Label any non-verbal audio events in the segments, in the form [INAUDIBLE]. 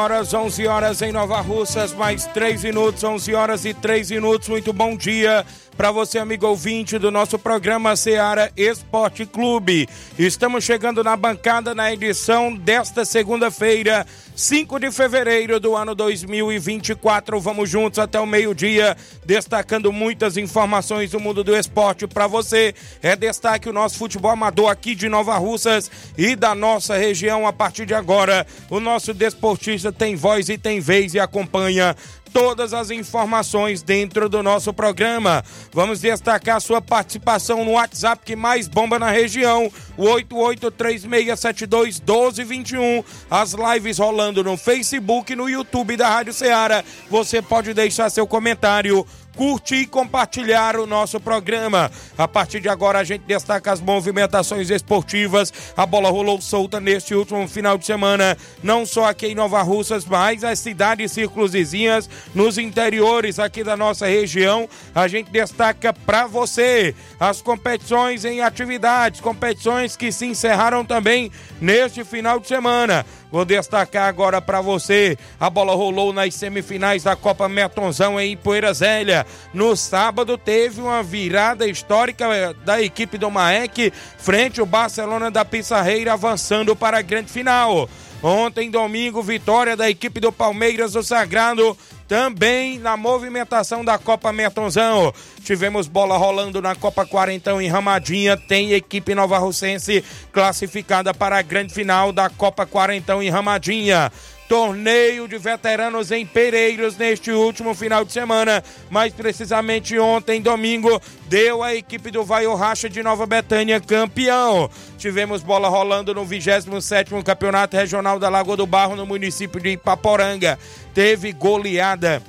Horas, 11 horas em Nova Russas, mais 3 minutos, 11 horas e 3 minutos. Muito bom dia para você, amigo ouvinte do nosso programa Seara Esporte Clube. Estamos chegando na bancada na edição desta segunda-feira, 5 de fevereiro do ano 2024. Vamos juntos até o meio-dia, destacando muitas informações do mundo do esporte para você. É destaque o nosso futebol amador aqui de Nova Russas e da nossa região. A partir de agora, o nosso desportista tem voz e tem vez e acompanha todas as informações dentro do nosso programa. Vamos destacar sua participação no WhatsApp que mais bomba na região, o 8836721221. As lives rolando no Facebook e no YouTube da Rádio Ceará. Você pode deixar seu comentário curtir e compartilhar o nosso programa. A partir de agora a gente destaca as movimentações esportivas. A bola rolou solta neste último final de semana, não só aqui em Nova Russas, mas nas cidades círculos vizinhas, nos interiores aqui da nossa região. A gente destaca para você as competições em atividades, competições que se encerraram também neste final de semana. Vou destacar agora para você: a bola rolou nas semifinais da Copa Metonzão em Poeira Zélia. No sábado teve uma virada histórica eh, da equipe do Maek frente ao Barcelona da Pissarreira avançando para a grande final. Ontem, domingo, vitória da equipe do Palmeiras do Sagrado também na movimentação da Copa Mertonzão. Tivemos bola rolando na Copa Quarentão em Ramadinha. Tem equipe nova russense classificada para a grande final da Copa Quarentão em Ramadinha torneio de veteranos em Pereiros neste último final de semana, mais precisamente ontem, domingo, deu a equipe do Vai Racha de Nova Betânia campeão. Tivemos bola rolando no 27º Campeonato Regional da Lagoa do Barro no município de Ipaporanga. Teve goleada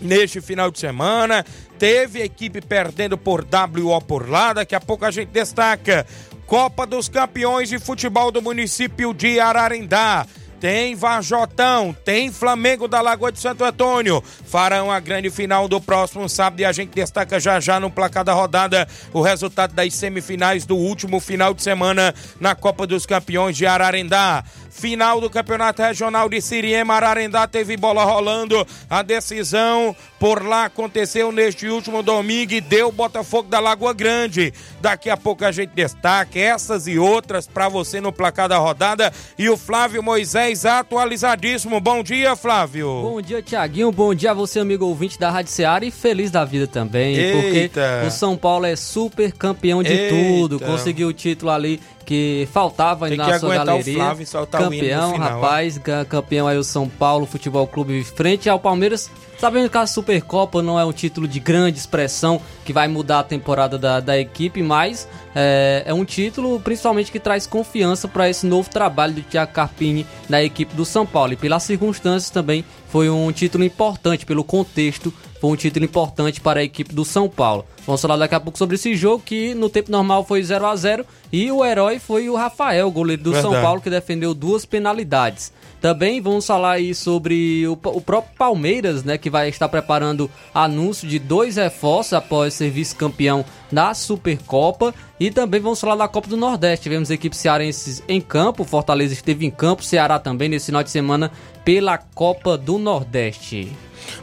neste final de semana. Teve equipe perdendo por WO por lá. Daqui a pouco a gente destaca. Copa dos Campeões de Futebol do município de Ararendá tem Varjotão, tem Flamengo da Lagoa de Santo Antônio. Farão a grande final do próximo sábado e a gente destaca já já no placar da rodada o resultado das semifinais do último final de semana na Copa dos Campeões de Ararendá. Final do Campeonato Regional de Siriema, Ararendá teve bola rolando. A decisão por lá aconteceu neste último domingo e deu Botafogo da Lagoa Grande. Daqui a pouco a gente destaca essas e outras para você no placar da rodada. E o Flávio Moisés atualizadíssimo. Bom dia, Flávio. Bom dia, Tiaguinho. Bom dia a você, amigo ouvinte da Rádio Seara e feliz da vida também. Eita. Porque o São Paulo é super campeão de Eita. tudo. Conseguiu o título ali que faltava Tem na que sua galeria. O Flávio campeão, o final, rapaz, ó. campeão aí o São Paulo Futebol Clube frente ao Palmeiras. Sabendo que a Supercopa não é um título de grande expressão que vai mudar a temporada da, da equipe, mas é, é um título principalmente que traz confiança para esse novo trabalho do Thiago Carpini na equipe do São Paulo. E pelas circunstâncias também foi um título importante, pelo contexto, foi um título importante para a equipe do São Paulo. Vamos falar daqui a pouco sobre esse jogo que no tempo normal foi 0 a 0 e o herói foi o Rafael, goleiro do Verdade. São Paulo, que defendeu duas penalidades. Também vamos falar aí sobre o, o, próprio Palmeiras, né, que vai estar preparando anúncio de dois reforços após ser vice-campeão da Supercopa. E também vamos falar da Copa do Nordeste. Tivemos equipes cearenses em campo, Fortaleza esteve em campo, Ceará também nesse final de semana pela Copa do Nordeste.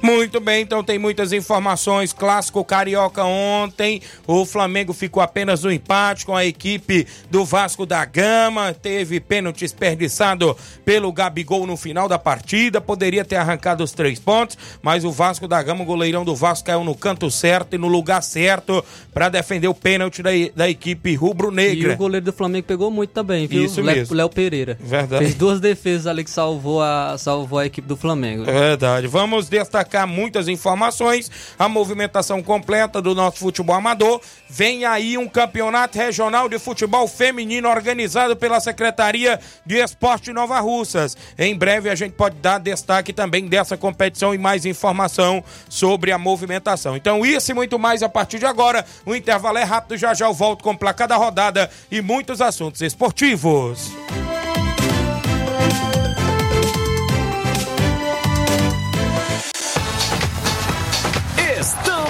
Muito bem, então tem muitas informações. Clássico Carioca ontem, o Flamengo ficou apenas no empate com a equipe do Vasco da Gama. Teve pênalti desperdiçado pelo Gabigol no final da partida. Poderia ter arrancado os três pontos, mas o Vasco da Gama, o goleirão do Vasco, caiu no canto certo e no lugar certo para defender o pênalti da, da equipe rubro-negra. E o goleiro do Flamengo pegou muito também, viu? Isso mesmo. Léo Pereira. Verdade. Fez duas defesas ali que salvou a, salvou a equipe do Flamengo. Verdade. Vamos destacar muitas informações. A movimentação completa do nosso futebol amador. Vem aí um campeonato regional de futebol feminino organizado pela Secretaria de Esporte Nova Russas. Em breve a gente pode dar destaque também dessa competição e mais informação sobre a movimentação. Então, isso e muito mais a partir de agora. O intervalo é rápido, já já eu volto com placar da rodada e muitos assuntos esportivos.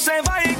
você vai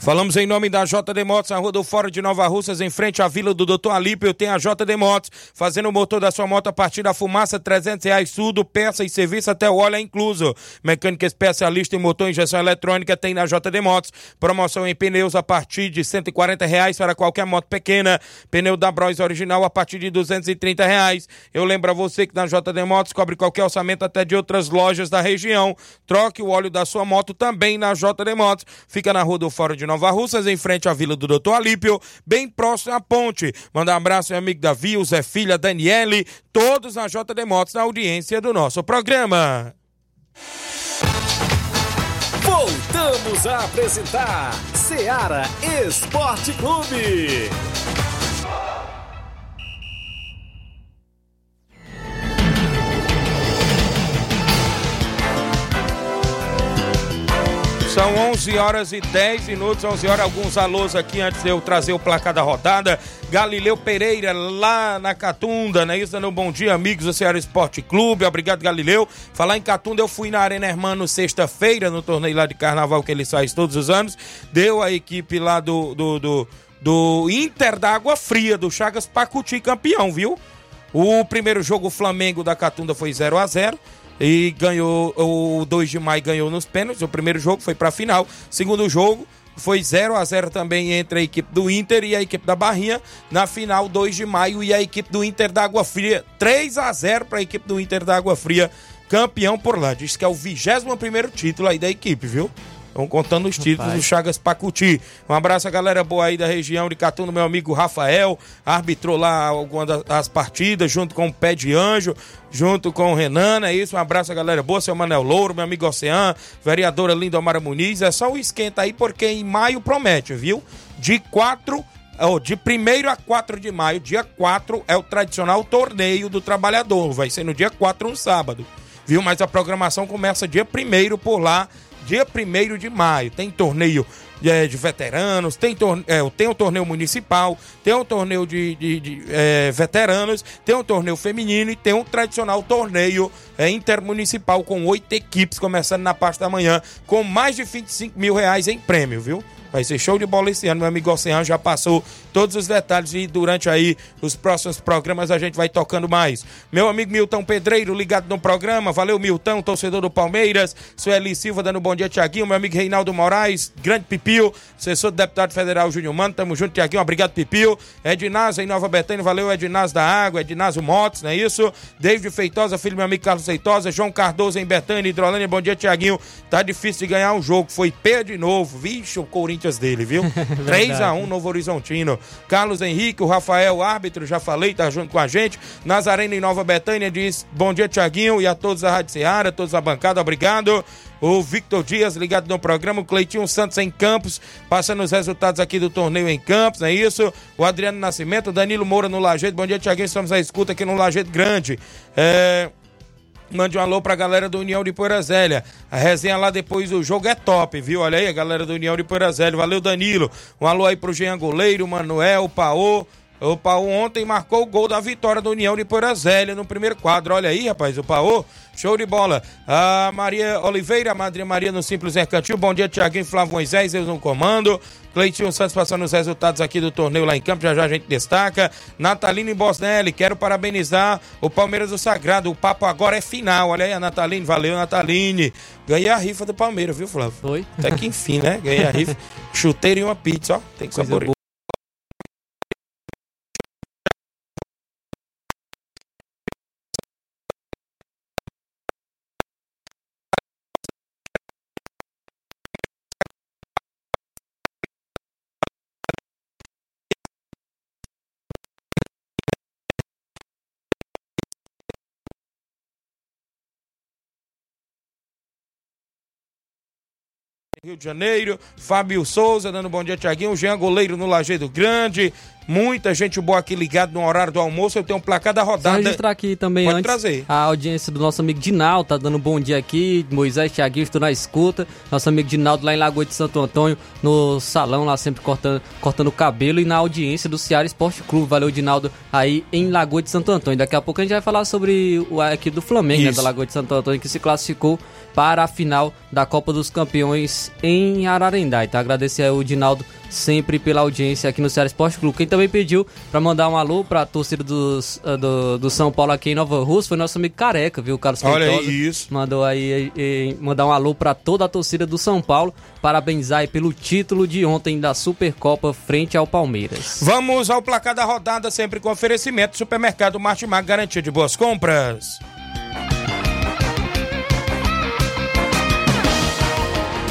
Falamos em nome da JD Motos, na rua do Fórum de Nova Russas, em frente à vila do Dr. Alípio, tem a JD Motos, fazendo o motor da sua moto a partir da fumaça, 300 reais, tudo, peça e serviço até o óleo é incluso. Mecânica especialista em motor e injeção eletrônica tem na JD Motos. Promoção em pneus a partir de 140 reais para qualquer moto pequena. Pneu da Bros original a partir de 230 reais. Eu lembro a você que na JD Motos cobre qualquer orçamento até de outras lojas da região. Troque o óleo da sua moto também na JD Motos. Fica na rua do Fórum de Nova Russas, em frente à Vila do Doutor Alípio, bem próximo à ponte. Manda um abraço, meu amigo Davi, o Zé Filha, Daniele, todos na JD Motos, na audiência do nosso programa. Voltamos a apresentar Seara Esporte Clube. São 11 horas e 10 minutos, 11 horas. Alguns alôs aqui antes de eu trazer o placar da rodada. Galileu Pereira, lá na Catunda, né? Isso, no Bom Dia, amigos do Ceará Esporte Clube. Obrigado, Galileu. Falar em Catunda, eu fui na Arena Hermano sexta-feira, no torneio lá de carnaval que ele faz todos os anos. Deu a equipe lá do, do, do, do Inter da Água Fria, do Chagas Pacuti, campeão, viu? O primeiro jogo, o Flamengo da Catunda foi 0 a 0 e ganhou o 2 de maio ganhou nos pênaltis. O primeiro jogo foi para a final. Segundo jogo foi 0 a 0 também entre a equipe do Inter e a equipe da Barrinha. Na final 2 de maio e a equipe do Inter da Água Fria 3 a 0 para a equipe do Inter da Água Fria, campeão por lá. Diz que é o 21 primeiro título aí da equipe, viu? Estão contando os títulos Rapaz. do Chagas Pacuti. Um abraço a galera boa aí da região de Catunda, meu amigo Rafael, arbitrou lá algumas das- das partidas, junto com o Pé de Anjo, junto com o Renan, é isso? Um abraço a galera boa, seu Manel Louro, meu amigo Ocean, vereadora Lindomara Muniz. É só o esquenta aí, porque em maio promete, viu? De 4 oh, de 1 a 4 de maio. Dia 4 é o tradicional torneio do trabalhador. Vai ser no dia 4, um sábado. Viu? Mas a programação começa dia 1 por lá, dia 1 de maio. Tem torneio de, de veteranos, tem, torne, é, tem um torneio municipal, tem um torneio de, de, de é, veteranos, tem um torneio feminino e tem um tradicional torneio é, intermunicipal com oito equipes, começando na parte da manhã, com mais de 25 mil reais em prêmio, viu? Vai ser show de bola esse ano. Meu amigo Oceano já passou todos os detalhes e durante aí os próximos programas a gente vai tocando mais. Meu amigo Milton Pedreiro ligado no programa. Valeu, Milton, torcedor do Palmeiras. Sueli Silva dando bom dia, Tiaguinho. Meu amigo Reinaldo Moraes, grande Pipio, assessor do deputado federal Júnior Mano. Tamo junto, Tiaguinho. Obrigado, Pipio. Ednaz em Nova Betânia. Valeu, Ednaz da Água, Ednaz Motos, não é isso? David Feitosa, filho do meu amigo Carlos Feitosa. João Cardoso em Betânia, Hidrolândia. Bom dia, Tiaguinho. Tá difícil de ganhar um jogo. Foi P de novo. Vixe, o Corinthians dele, viu? [LAUGHS] 3 a 1 Novo Horizontino. Carlos Henrique, o Rafael, árbitro, já falei, tá junto com a gente. Nazarena em Nova Betânia diz: Bom dia, Tiaguinho, e a todos da Rádio Seara, todos da bancada, obrigado. O Victor Dias ligado no programa, o Cleitinho Santos em Campos, passando os resultados aqui do torneio em Campos, não é isso? O Adriano Nascimento, Danilo Moura no Lajeito. Bom dia, Tiaguinho, estamos à escuta aqui no Lajeito Grande. É. Mande um alô pra galera do União de Poeirazélia. A resenha lá depois do jogo é top, viu? Olha aí a galera do União de Poeirazélia. Valeu, Danilo. Um alô aí pro Jean Goleiro, Manuel, Paô. O Paô ontem marcou o gol da vitória da União de Poeirazélia no primeiro quadro. Olha aí, rapaz, o Paô. Show de bola. A Maria Oliveira, a Madre Maria no Simples Mercantil. Bom dia, Tiaguinho Flávio Moisés, eu no comando. Cleitinho Santos passando os resultados aqui do torneio lá em campo, já já a gente destaca. Natalino e Bosnelli, quero parabenizar o Palmeiras do Sagrado. O papo agora é final. Olha aí a Nataline, valeu Nataline. Ganhei a rifa do Palmeiras, viu, Flávio? Foi. Até que enfim, né? Ganhei a rifa. [LAUGHS] Chuteiro e uma pizza, ó. Tem que saborear. Rio de Janeiro, Fábio Souza dando bom dia, Tiaguinho, Jean Goleiro no Lajeado Grande, muita gente boa aqui ligado no horário do almoço, eu tenho um placar da rodada. Vou registrar aqui também Pode antes. trazer. a audiência do nosso amigo Dinaldo, tá dando bom dia aqui, Moisés Tiaguinho, estou na escuta, nosso amigo Dinaldo lá em Lagoa de Santo Antônio, no salão lá sempre cortando, cortando o cabelo. E na audiência do Ceará Esporte Clube, valeu Dinaldo aí em Lagoa de Santo Antônio, daqui a pouco a gente vai falar sobre o aqui do Flamengo, né, da Lagoa de Santo Antônio, que se classificou para a final da Copa dos Campeões em Ararendá. Então agradecer ao Dinaldo sempre pela audiência aqui no Ceará Esporte Clube. Quem também pediu para mandar um alô para a torcida dos, uh, do, do São Paulo aqui em Nova Rússia foi nosso amigo Careca, viu? Carlos Olha Feitosa, isso. Mandou aí e, e, mandar um alô para toda a torcida do São Paulo, parabenizar pelo título de ontem da Supercopa frente ao Palmeiras. Vamos ao placar da rodada, sempre com oferecimento Supermercado Martimag, garantia de boas compras.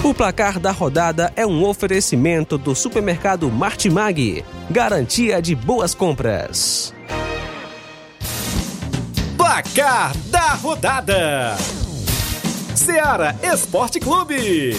O placar da rodada é um oferecimento do supermercado Martimag, garantia de boas compras. Placar da rodada: Seara Esporte Clube.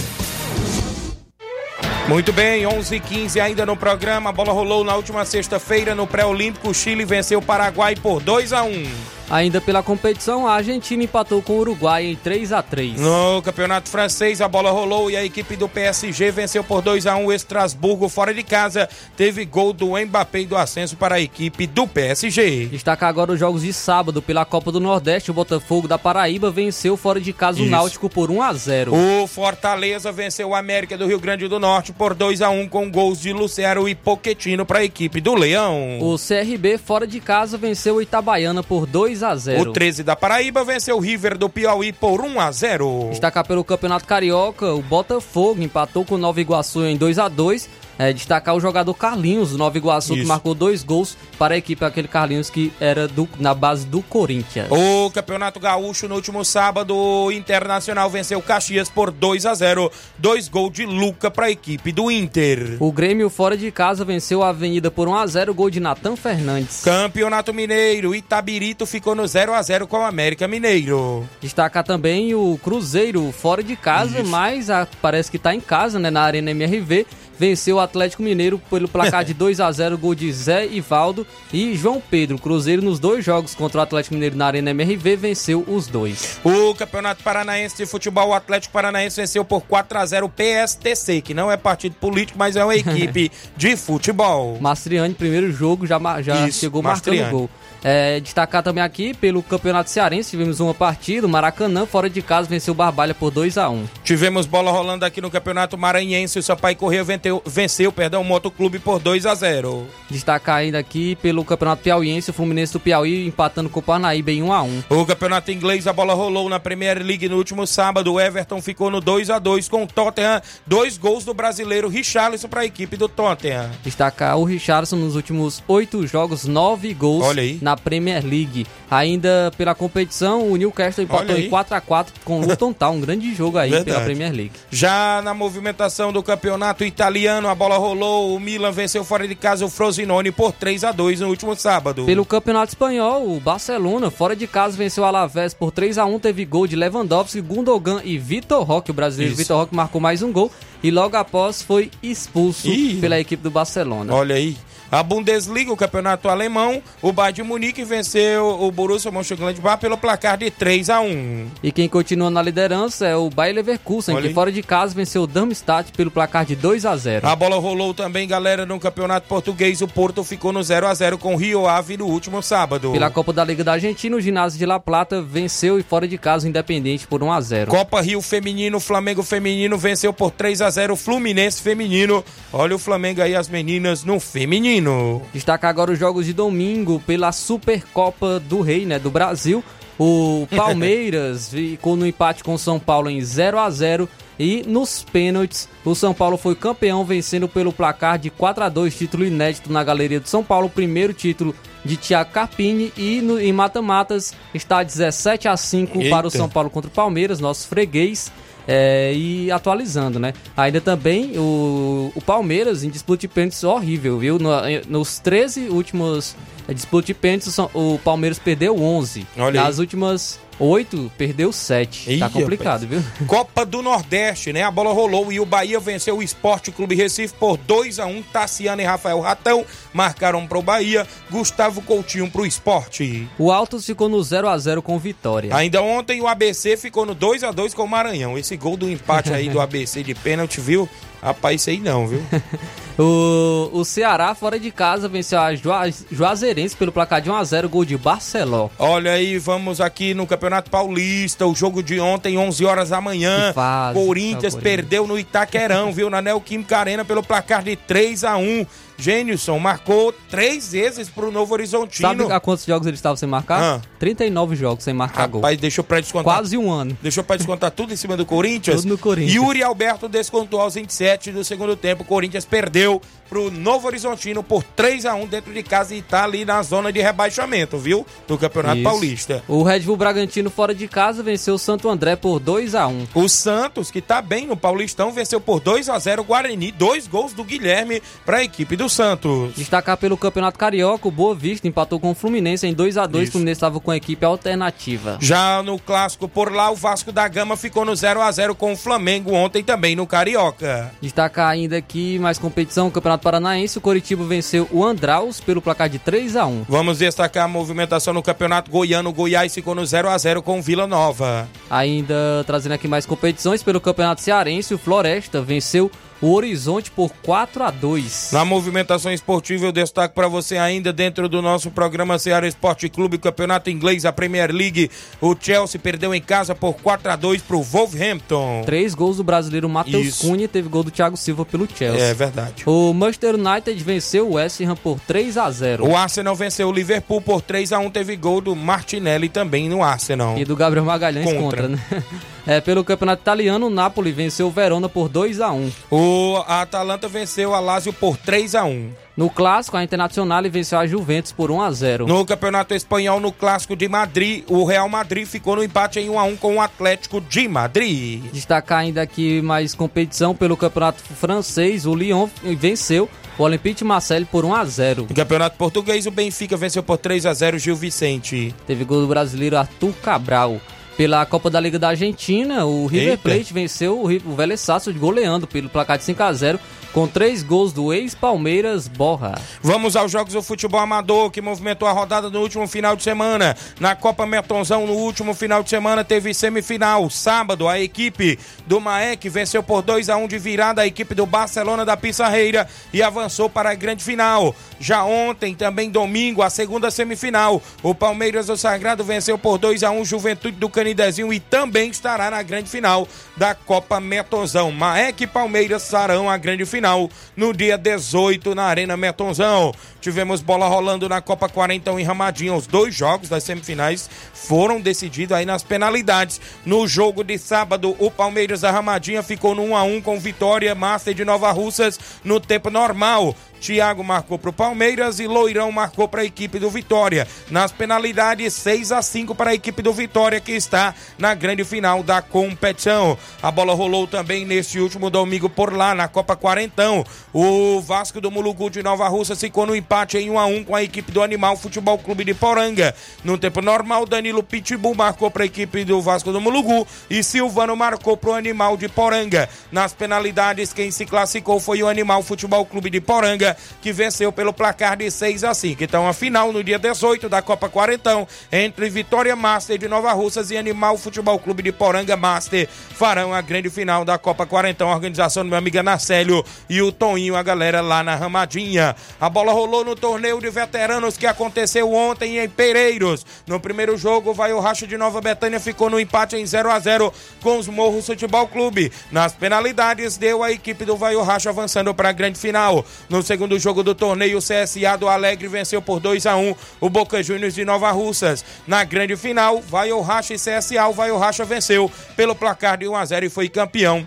Muito bem, 11 h 15 ainda no programa. A bola rolou na última sexta-feira no Pré-Olímpico. O Chile venceu o Paraguai por 2 a 1. Ainda pela competição, a Argentina empatou com o Uruguai em 3 a 3 No campeonato francês, a bola rolou e a equipe do PSG venceu por 2 a 1 o Estrasburgo fora de casa. Teve gol do Mbappé e do ascenso para a equipe do PSG. Destacar agora os jogos de sábado pela Copa do Nordeste. O Botafogo da Paraíba venceu fora de casa Isso. o Náutico por 1 a 0 O Fortaleza venceu o América do Rio Grande do Norte por 2 a 1 com gols de Lucero e Poquetino para a equipe do Leão. O CRB fora de casa venceu o Itabaiana por 2 a 0. O 13 da Paraíba venceu o River do Piauí por 1 a 0. Destacar pelo Campeonato Carioca, o Botafogo empatou com o Nova Iguaçu em 2 a 2 é, destacar o jogador Carlinhos, do Nova Iguaçu, Isso. que marcou dois gols para a equipe, aquele Carlinhos que era do, na base do Corinthians. O Campeonato Gaúcho, no último sábado, o Internacional venceu Caxias por 2 a 0 Dois gols de Luca para a equipe do Inter. O Grêmio, fora de casa, venceu a Avenida por 1 a 0 gol de Natan Fernandes. Campeonato Mineiro, Itabirito ficou no 0 a 0 com o América Mineiro. Destacar também o Cruzeiro, fora de casa, Isso. mas a, parece que está em casa, né, na Arena MRV venceu a Atlético Mineiro pelo placar de [LAUGHS] 2 a 0 gol de Zé Ivaldo e João Pedro. Cruzeiro nos dois jogos contra o Atlético Mineiro na Arena MRV venceu os dois. O Campeonato Paranaense de Futebol, o Atlético Paranaense venceu por 4 a 0 o PSTC, que não é partido político, mas é uma [LAUGHS] equipe de futebol. Mastriani, primeiro jogo, já, já Isso, chegou Mastriani. marcando gol. É, destacar também aqui pelo Campeonato Cearense, tivemos uma partida, o Maracanã, fora de casa, venceu o Barbalha por 2 a 1 Tivemos bola rolando aqui no Campeonato Maranhense, o Sampaio Correia venceu, venceu perdão, o Motoclube por 2 a 0 Destacar ainda aqui pelo Campeonato Piauiense, o Fluminense do Piauí empatando com o Parnaíba em 1 a 1 O Campeonato Inglês, a bola rolou na Premier League no último sábado, o Everton ficou no 2 a 2 com o Tottenham, dois gols do brasileiro Richarlison para a equipe do Tottenham. Destacar o Richarlison nos últimos oito jogos, nove gols na Premier League. League. Ainda pela competição, o Newcastle empatou em 4 a 4 com o Luton Town, um grande jogo aí Verdade. pela Premier League. Já na movimentação do campeonato italiano, a bola rolou, o Milan venceu fora de casa o Frosinone por 3 a 2 no último sábado. Pelo campeonato espanhol, o Barcelona fora de casa venceu o Alavés por 3 a 1, teve gol de Lewandowski, Gundogan e Vitor Roque, o brasileiro Vitor Roque marcou mais um gol e logo após foi expulso Ih. pela equipe do Barcelona. Olha aí. A Bundesliga, o campeonato alemão, o Bayern de Munique venceu o Borussia Mönchengladbach pelo placar de 3 a 1. E quem continua na liderança é o Bayer Leverkusen, que fora de casa venceu o Darmstadt pelo placar de 2 a 0. A bola rolou também, galera, no campeonato português. O Porto ficou no 0 a 0 com o Rio Ave no último sábado. Pela Copa da Liga da Argentina, o ginásio de La Plata venceu e fora de casa o Independente por 1 a 0. Copa Rio Feminino, o Flamengo Feminino venceu por 3 a 0 o Fluminense Feminino. Olha o Flamengo aí, as meninas no feminino. Destaca agora os jogos de domingo pela Supercopa do Rei, né, do Brasil. O [LAUGHS] Palmeiras ficou no empate com o São Paulo em 0 a 0 e nos pênaltis, o São Paulo foi campeão, vencendo pelo placar de 4 a 2 título inédito na Galeria do São Paulo, primeiro título de Thiago Carpini. E no, em mata-matas está 17 a 5 Eita. para o São Paulo contra o Palmeiras, nosso freguês. É, e atualizando, né? Ainda também o, o Palmeiras em disputa de pênaltis horrível, viu? No, nos 13 últimos disputa de pênaltis, o Palmeiras perdeu 11. Olha Nas aí. últimas 8, perdeu 7. Tá complicado, rapaz. viu? [LAUGHS] Copa do Nordeste, né? A bola rolou e o Bahia venceu o Esporte Clube Recife por 2 a 1 Tassiano e Rafael Ratão marcaram pro Bahia, Gustavo Coutinho pro Esporte. O Altos ficou no 0 a 0 com vitória. Ainda ontem o ABC ficou no 2 a 2 com o Maranhão. Esse gol do empate aí do ABC de pênalti, viu? Rapaz, isso aí não, viu? [LAUGHS] o, o Ceará, fora de casa, venceu a Juazeirense pelo placar de 1x0, gol de Barceló. Olha aí, vamos aqui no Campeonato Paulista, o jogo de ontem, 11 horas da manhã. Fase, Corinthians tá, perdeu no Itaquerão, viu? Na Neoquímica Arena pelo placar de 3 a 1 Gênison marcou três vezes pro Novo Horizontino. Sabe há quantos jogos ele estava sem marcar? Ah. 39 jogos sem marcar Rapaz, gol. Rapaz, deixou pra descontar. Quase um ano. Deixou pra descontar tudo em cima do Corinthians. Tudo no Corinthians. Yuri Alberto descontou aos 27 do segundo tempo. O Corinthians perdeu pro Novo Horizontino por 3 a 1 dentro de casa e tá ali na zona de rebaixamento, viu? Do Campeonato Isso. Paulista. O Red Bull Bragantino fora de casa venceu o Santo André por 2 a 1. O Santos, que tá bem no Paulistão, venceu por 2 a 0 o Guarani, dois gols do Guilherme para a equipe do Santos. Destacar pelo Campeonato Carioca, o Boa Vista empatou com o Fluminense em 2 a 2 O Fluminense estava com a equipe alternativa. Já no clássico por lá, o Vasco da Gama ficou no 0 a 0 com o Flamengo ontem também no Carioca. Destacar ainda aqui mais competição, o Campeonato Paranaense, o Coritiba venceu o Andraus pelo placar de 3 a 1 Vamos destacar a movimentação no Campeonato Goiano. O Goiás ficou no 0 a 0 com o Vila Nova. Ainda trazendo aqui mais competições pelo Campeonato Cearense, o Floresta venceu o Horizonte por 4 a 2. Na movimentação esportiva, eu destaco para você ainda dentro do nosso programa Ceará Esporte Clube, Campeonato Inglês, a Premier League. O Chelsea perdeu em casa por 4 a 2 pro Wolverhampton. Três gols do brasileiro Matheus Cunha teve gol do Thiago Silva pelo Chelsea. É verdade. O Manchester United venceu o West Ham por 3 a 0. O Arsenal venceu o Liverpool por 3 a 1, teve gol do Martinelli também no Arsenal. E do Gabriel Magalhães contra, contra né? [LAUGHS] É, pelo Campeonato Italiano, o Napoli venceu o Verona por 2 a 1. O Atalanta venceu a Lazio por 3 a 1. No clássico, a Internacional venceu a Juventus por 1 a 0. No Campeonato Espanhol, no clássico de Madrid, o Real Madrid ficou no empate em 1 a 1 com o Atlético de Madrid. Destacar ainda aqui mais competição pelo Campeonato Francês, o Lyon venceu o Olympique de Marseille por 1 a 0. No Campeonato Português, o Benfica venceu por 3 a 0 Gil Vicente. Teve gol do brasileiro Arthur Cabral. Pela Copa da Liga da Argentina, o River Eita. Plate venceu o, o Vélez Sarsfield goleando pelo placar de 5 a 0 com três gols do ex-Palmeiras Borra. Vamos aos jogos do futebol amador que movimentou a rodada no último final de semana. Na Copa Metonzão, no último final de semana, teve semifinal. Sábado, a equipe do Maek venceu por 2 a 1 de virada a equipe do Barcelona da Pissarreira e avançou para a grande final. Já ontem, também domingo, a segunda semifinal. O Palmeiras do Sagrado venceu por 2 a 1 Juventude do Canidezinho e também estará na grande final da Copa Metonzão. Maek e Palmeiras estarão a grande final final no dia 18 na Arena Metonzão. Tivemos bola rolando na Copa 40 em Ramadinho. Os dois jogos das semifinais foram decididos aí nas penalidades. No jogo de sábado, o Palmeiras da Ramadinha ficou no 1 a 1 com vitória Master de Nova Russas no tempo normal. Thiago marcou para o Palmeiras e Loirão marcou para a equipe do Vitória. Nas penalidades, 6 a 5 para a equipe do Vitória, que está na grande final da competição. A bola rolou também neste último domingo por lá, na Copa Quarentão. O Vasco do Mulugu de Nova Russa ficou no empate em 1 a 1 com a equipe do Animal Futebol Clube de Poranga. No tempo normal, Danilo Pitbull marcou para a equipe do Vasco do Mulugu e Silvano marcou para o Animal de Poranga. Nas penalidades, quem se classificou foi o Animal Futebol Clube de Poranga que venceu pelo placar de 6 a 5. Então, a final no dia 18 da Copa Quarentão, entre Vitória Master de Nova Russas e Animal Futebol Clube de Poranga Master, farão a grande final da Copa Quarentão. A organização do meu amigo Anacélio e o Toninho, a galera lá na Ramadinha. A bola rolou no torneio de veteranos que aconteceu ontem em Pereiros. No primeiro jogo, vai o Racha de Nova Betânia ficou no empate em 0 a 0 com os Morros Futebol Clube. Nas penalidades, deu a equipe do Vai o Racha avançando para a grande final. No segundo segundo jogo do torneio, o CSA do Alegre venceu por 2 a 1 o Boca Juniors de Nova Russas. Na grande final, vai o Racha e CSA, o Vai o Racha venceu pelo placar de 1 a 0 e foi campeão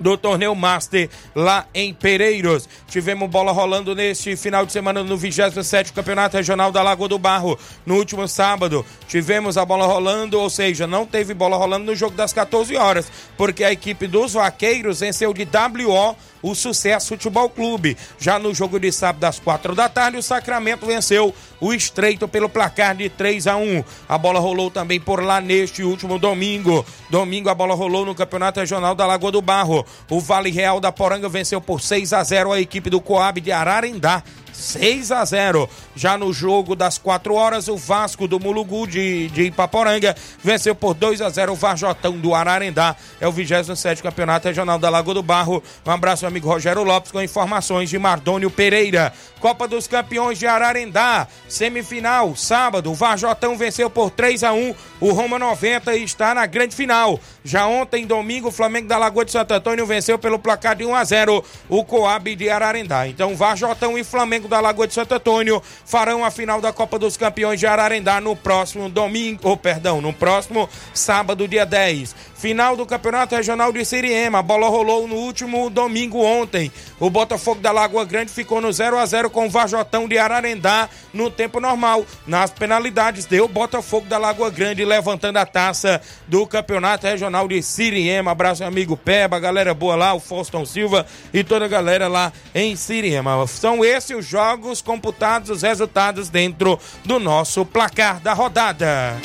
do torneio Master lá em Pereiros. Tivemos bola rolando neste final de semana no 27 Campeonato Regional da Lagoa do Barro. No último sábado, tivemos a bola rolando, ou seja, não teve bola rolando no jogo das 14 horas, porque a equipe dos Vaqueiros venceu de WO o Sucesso Futebol Clube. Já no jogo de sábado às quatro da tarde, o Sacramento venceu o Estreito pelo placar de 3 a 1. A bola rolou também por lá neste último domingo. Domingo a bola rolou no Campeonato Regional da Lagoa do Barro. O Vale Real da Poranga venceu por 6 a 0 a equipe do Coab de Ararendá. 6 a 0. Já no jogo das 4 horas, o Vasco do Mulugu de, de Ipaporanga venceu por 2 a 0 o Varjotão do Ararendá. É o 27 Campeonato Regional da Lagoa do Barro. Um abraço, amigo Rogério Lopes, com informações de Mardônio Pereira. Copa dos Campeões de Ararendá, semifinal, sábado, o Varjotão venceu por 3 a 1 o Roma 90 e está na grande final. Já ontem, domingo, o Flamengo da Lagoa de Santo Antônio venceu pelo placar de 1 a 0 o Coab de Ararendá. Então, Varjotão e Flamengo da Lagoa de Santo Antônio farão a final da Copa dos Campeões de Ararendá no próximo domingo, ou oh, perdão, no próximo sábado, dia 10. Final do Campeonato Regional de Siriema. A bola rolou no último domingo ontem. O Botafogo da Lagoa Grande ficou no 0 a 0 com o Vajotão de Ararendá no tempo normal. Nas penalidades deu Botafogo da Lagoa Grande levantando a taça do Campeonato Regional de Siriema. Abraço amigo Peba, galera boa lá, o Faustão Silva e toda a galera lá em Siriema. São esses os jogos computados, os resultados dentro do nosso placar da rodada.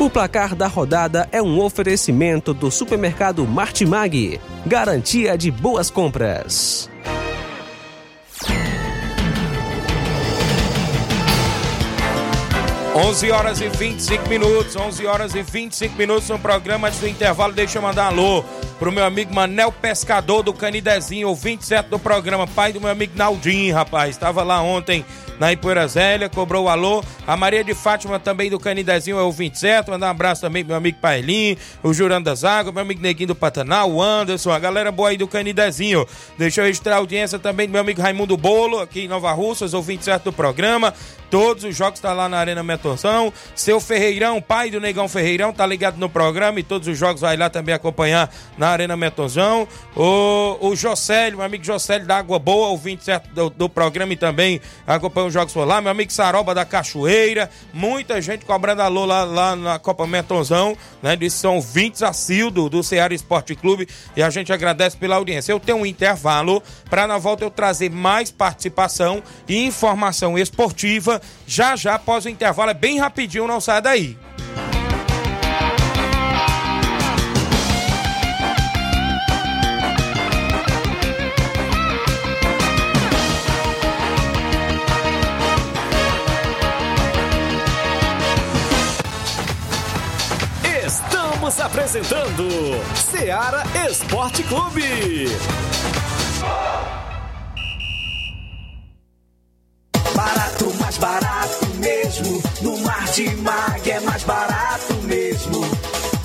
O placar da rodada é um oferecimento do supermercado Martimag. Garantia de boas compras. 11 horas e 25 minutos, 11 horas e 25 minutos no programa antes do intervalo. Deixa eu mandar um alô pro meu amigo Manel Pescador do Canidezinho, ouvinte certo do programa, pai do meu amigo Naldinho, rapaz. Estava lá ontem na Ipoeira Zélia, cobrou o alô. A Maria de Fátima também do Canidezinho é o 27. Mandar um abraço também pro meu amigo Pailinho, o Jurando das Águas, meu amigo Neguinho do Pantanal, o Anderson, a galera boa aí do Canidezinho. Deixa eu registrar a audiência também do meu amigo Raimundo Bolo, aqui em Nova Russas, o 27 do programa. Todos os jogos tá lá na Arena Metorção. Seu Ferreirão, pai do Negão Ferreirão, tá ligado no programa e todos os jogos vai lá também acompanhar na Arena Metorzão. O, o Jocélio, meu amigo Jocélio da Água Boa, o 27 do, do programa e também acompanha os jogos por lá. Meu amigo Saroba da Cachoeira. Muita gente cobrando alô lá, lá na Copa Metonzão, né? De São 20 acil do, Ceará Esporte Clube e a gente agradece pela audiência. Eu tenho um intervalo para na volta eu trazer mais participação e informação esportiva já já após o intervalo. É bem rapidinho, não sai daí. Apresentando Seara Esporte Clube. Barato, mais barato mesmo. No Martimag é mais barato mesmo.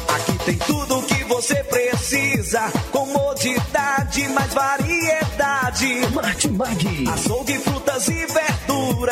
Aqui tem tudo o que você precisa. Comodidade, mais variedade. Martimag. Açougue,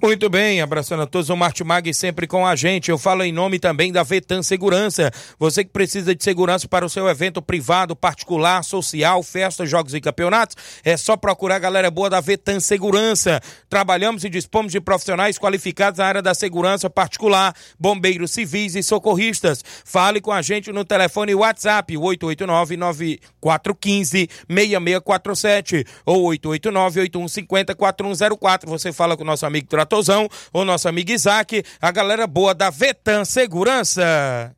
Muito bem, abraçando a todos, o Martimag sempre com a gente. Eu falo em nome também da Vetan Segurança. Você que precisa de segurança para o seu evento privado, particular, social, festas, jogos e campeonatos, é só procurar a galera boa da Vetan Segurança. Trabalhamos e dispomos de profissionais qualificados na área da segurança particular, bombeiros civis e socorristas. Fale com a gente no telefone WhatsApp 889-9415-6647 ou 889-8150-4104. Você fala com o nosso amigo Tratozão, o nosso amigo Isaac, a galera boa da Vetan Segurança.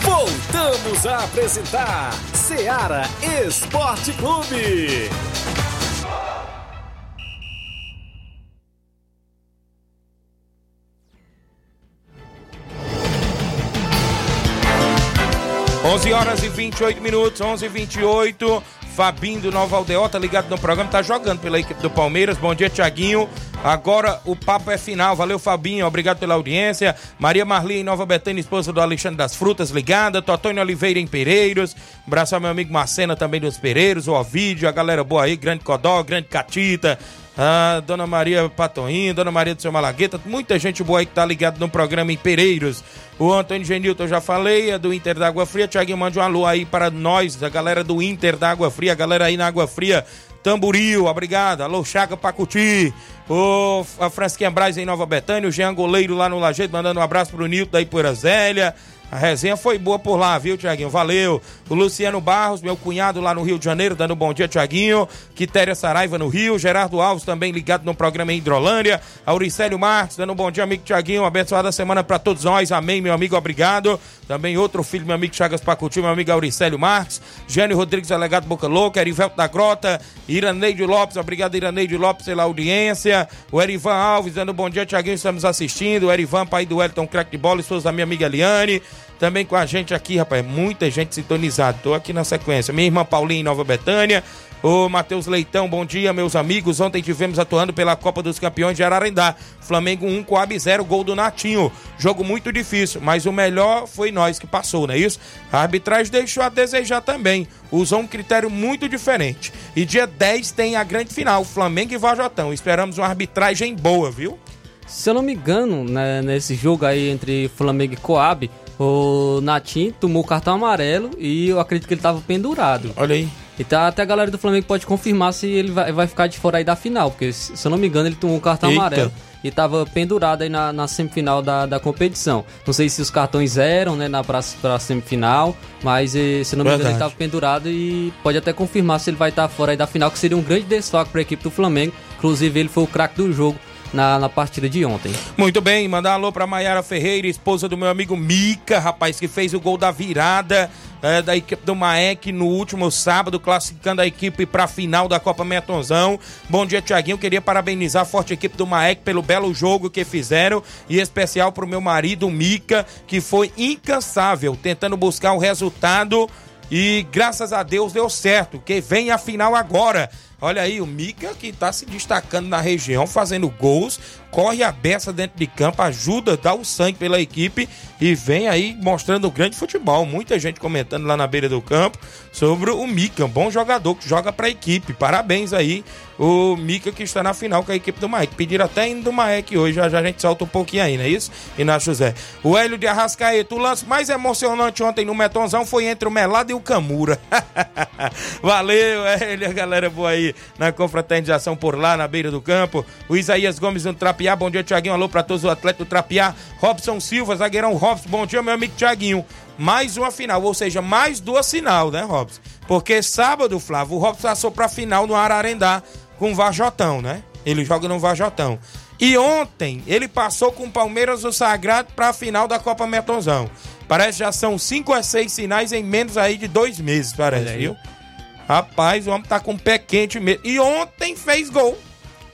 Voltamos a apresentar Seara Esporte Clube. 11 horas e 28 minutos, 11 e 28 Fabinho do Nova Aldeota, tá ligado no programa, tá jogando pela equipe do Palmeiras. Bom dia, Tiaguinho. Agora o papo é final. Valeu, Fabinho. Obrigado pela audiência. Maria Marli em Nova Betânia, esposa do Alexandre das Frutas, ligada. Totônio Oliveira em Pereiros. Abraço ao meu amigo Marcena também dos Pereiros. O Ovídio, a galera boa aí. Grande Codó, Grande Catita. Ah, Dona Maria Patoinho, Dona Maria do Seu Malagueta, muita gente boa aí que tá ligado no programa em Pereiros. O Antônio Genilton eu já falei, é do Inter da Água Fria. Tiaguinho, mande um alô aí para nós, a galera do Inter da Água Fria, a galera aí na Água Fria. Tamburil, obrigado. Alô, Chaga Pacuti. O a Fransquinha Braz em Nova Betânia. O Jean Goleiro lá no Lajeito, mandando um abraço pro Nilton da Ipoeira Zélia. A resenha foi boa por lá, viu, Tiaguinho? Valeu. O Luciano Barros, meu cunhado lá no Rio de Janeiro, dando um bom dia, Tiaguinho. Quitéria Saraiva no Rio. Gerardo Alves também ligado no programa em Hidrolândia. Auricélio Marques, dando um bom dia, amigo Tiaguinho. Abençoada semana para todos nós. Amém, meu amigo, obrigado. Também outro filho, meu amigo Chagas Pacuti, meu amigo Auricélio Marques. Gênio Rodrigues, delegado Boca Louca. Erivelto da Grota. Iraneide Lopes, obrigado, Iraneide Lopes, pela audiência. O Erivan Alves, dando um bom dia, Tiaguinho. Estamos assistindo. O Erivan, pai do Elton, crack de bola. Esposa da minha amiga Eliane. Também com a gente aqui, rapaz, muita gente sintonizada. Tô aqui na sequência. Minha irmã Paulinha em Nova Betânia. Ô Matheus Leitão, bom dia, meus amigos. Ontem tivemos atuando pela Copa dos Campeões de Ararendá. Flamengo 1, Coab 0, gol do Natinho. Jogo muito difícil, mas o melhor foi nós que passou, não é isso? A arbitragem deixou a desejar também. Usou um critério muito diferente. E dia 10 tem a grande final, Flamengo e Vajotão. Esperamos uma arbitragem boa, viu? Se eu não me engano, né, nesse jogo aí entre Flamengo e Coab, o Natim tomou cartão amarelo e eu acredito que ele tava pendurado. Olha aí. E tá, até a galera do Flamengo pode confirmar se ele vai, vai ficar de fora aí da final, porque se eu não me engano ele tomou um cartão Eita. amarelo e tava pendurado aí na, na semifinal da, da competição. Não sei se os cartões eram, né, na pra, pra semifinal, mas eh, se não me engano ele tava pendurado e pode até confirmar se ele vai estar tá fora aí da final, que seria um grande desfoque para a equipe do Flamengo. Inclusive ele foi o craque do jogo na, na partida de ontem. Muito bem, mandar alô pra Maiara Ferreira, esposa do meu amigo Mica, rapaz, que fez o gol da virada é, da equipe do Maek no último sábado, classificando a equipe para a final da Copa Metonzão. Bom dia, Tiaguinho. Queria parabenizar a forte equipe do Maek pelo belo jogo que fizeram e especial pro meu marido Mica, que foi incansável tentando buscar o resultado e graças a Deus deu certo, que vem a final agora. Olha aí, o Mica que está se destacando na região, fazendo gols, corre a beça dentro de campo, ajuda, dá o sangue pela equipe e vem aí mostrando grande futebol. Muita gente comentando lá na beira do campo sobre o Mica, um bom jogador que joga para a equipe. Parabéns aí, o Mica que está na final com a equipe do Maek. Pediram até indo do Maek hoje, já, já a gente solta um pouquinho aí, não é isso? Na José. O Hélio de Arrascaeta, o lance mais emocionante ontem no Metonzão foi entre o Melado e o Camura. [LAUGHS] Valeu, Hélio, a galera boa aí na confraternização por lá, na beira do campo. O Isaías Gomes no Trapiá, bom dia, Tiaguinho. Alô para todos os atletas do Trapiá. Robson Silva, zagueirão Robson, bom dia, meu amigo Tiaguinho. Mais uma final, ou seja, mais duas final, né, Robson? Porque sábado, Flávio, o Robson passou pra final no Ararendá com o Vajotão, né? Ele joga no Vajotão. E ontem ele passou com o Palmeiras do Sagrado para a final da Copa Metonzão. Parece que já são cinco a seis sinais em menos aí de dois meses, parece, viu? Rapaz, o homem tá com o pé quente mesmo. E ontem fez gol.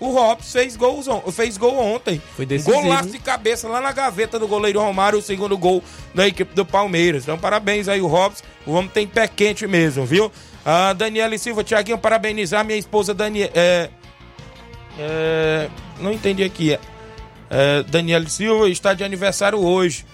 O Robson fez, gols, fez gol ontem. Foi decisivo. Golaço de cabeça lá na gaveta do goleiro Romário, o segundo gol da equipe do Palmeiras. Então, parabéns aí, o Robson. O homem tem pé quente mesmo, viu? A Daniela Silva, Tiaguinho, parabenizar minha esposa Daniela. É, é, não entendi aqui. É, Daniela Silva está de aniversário hoje.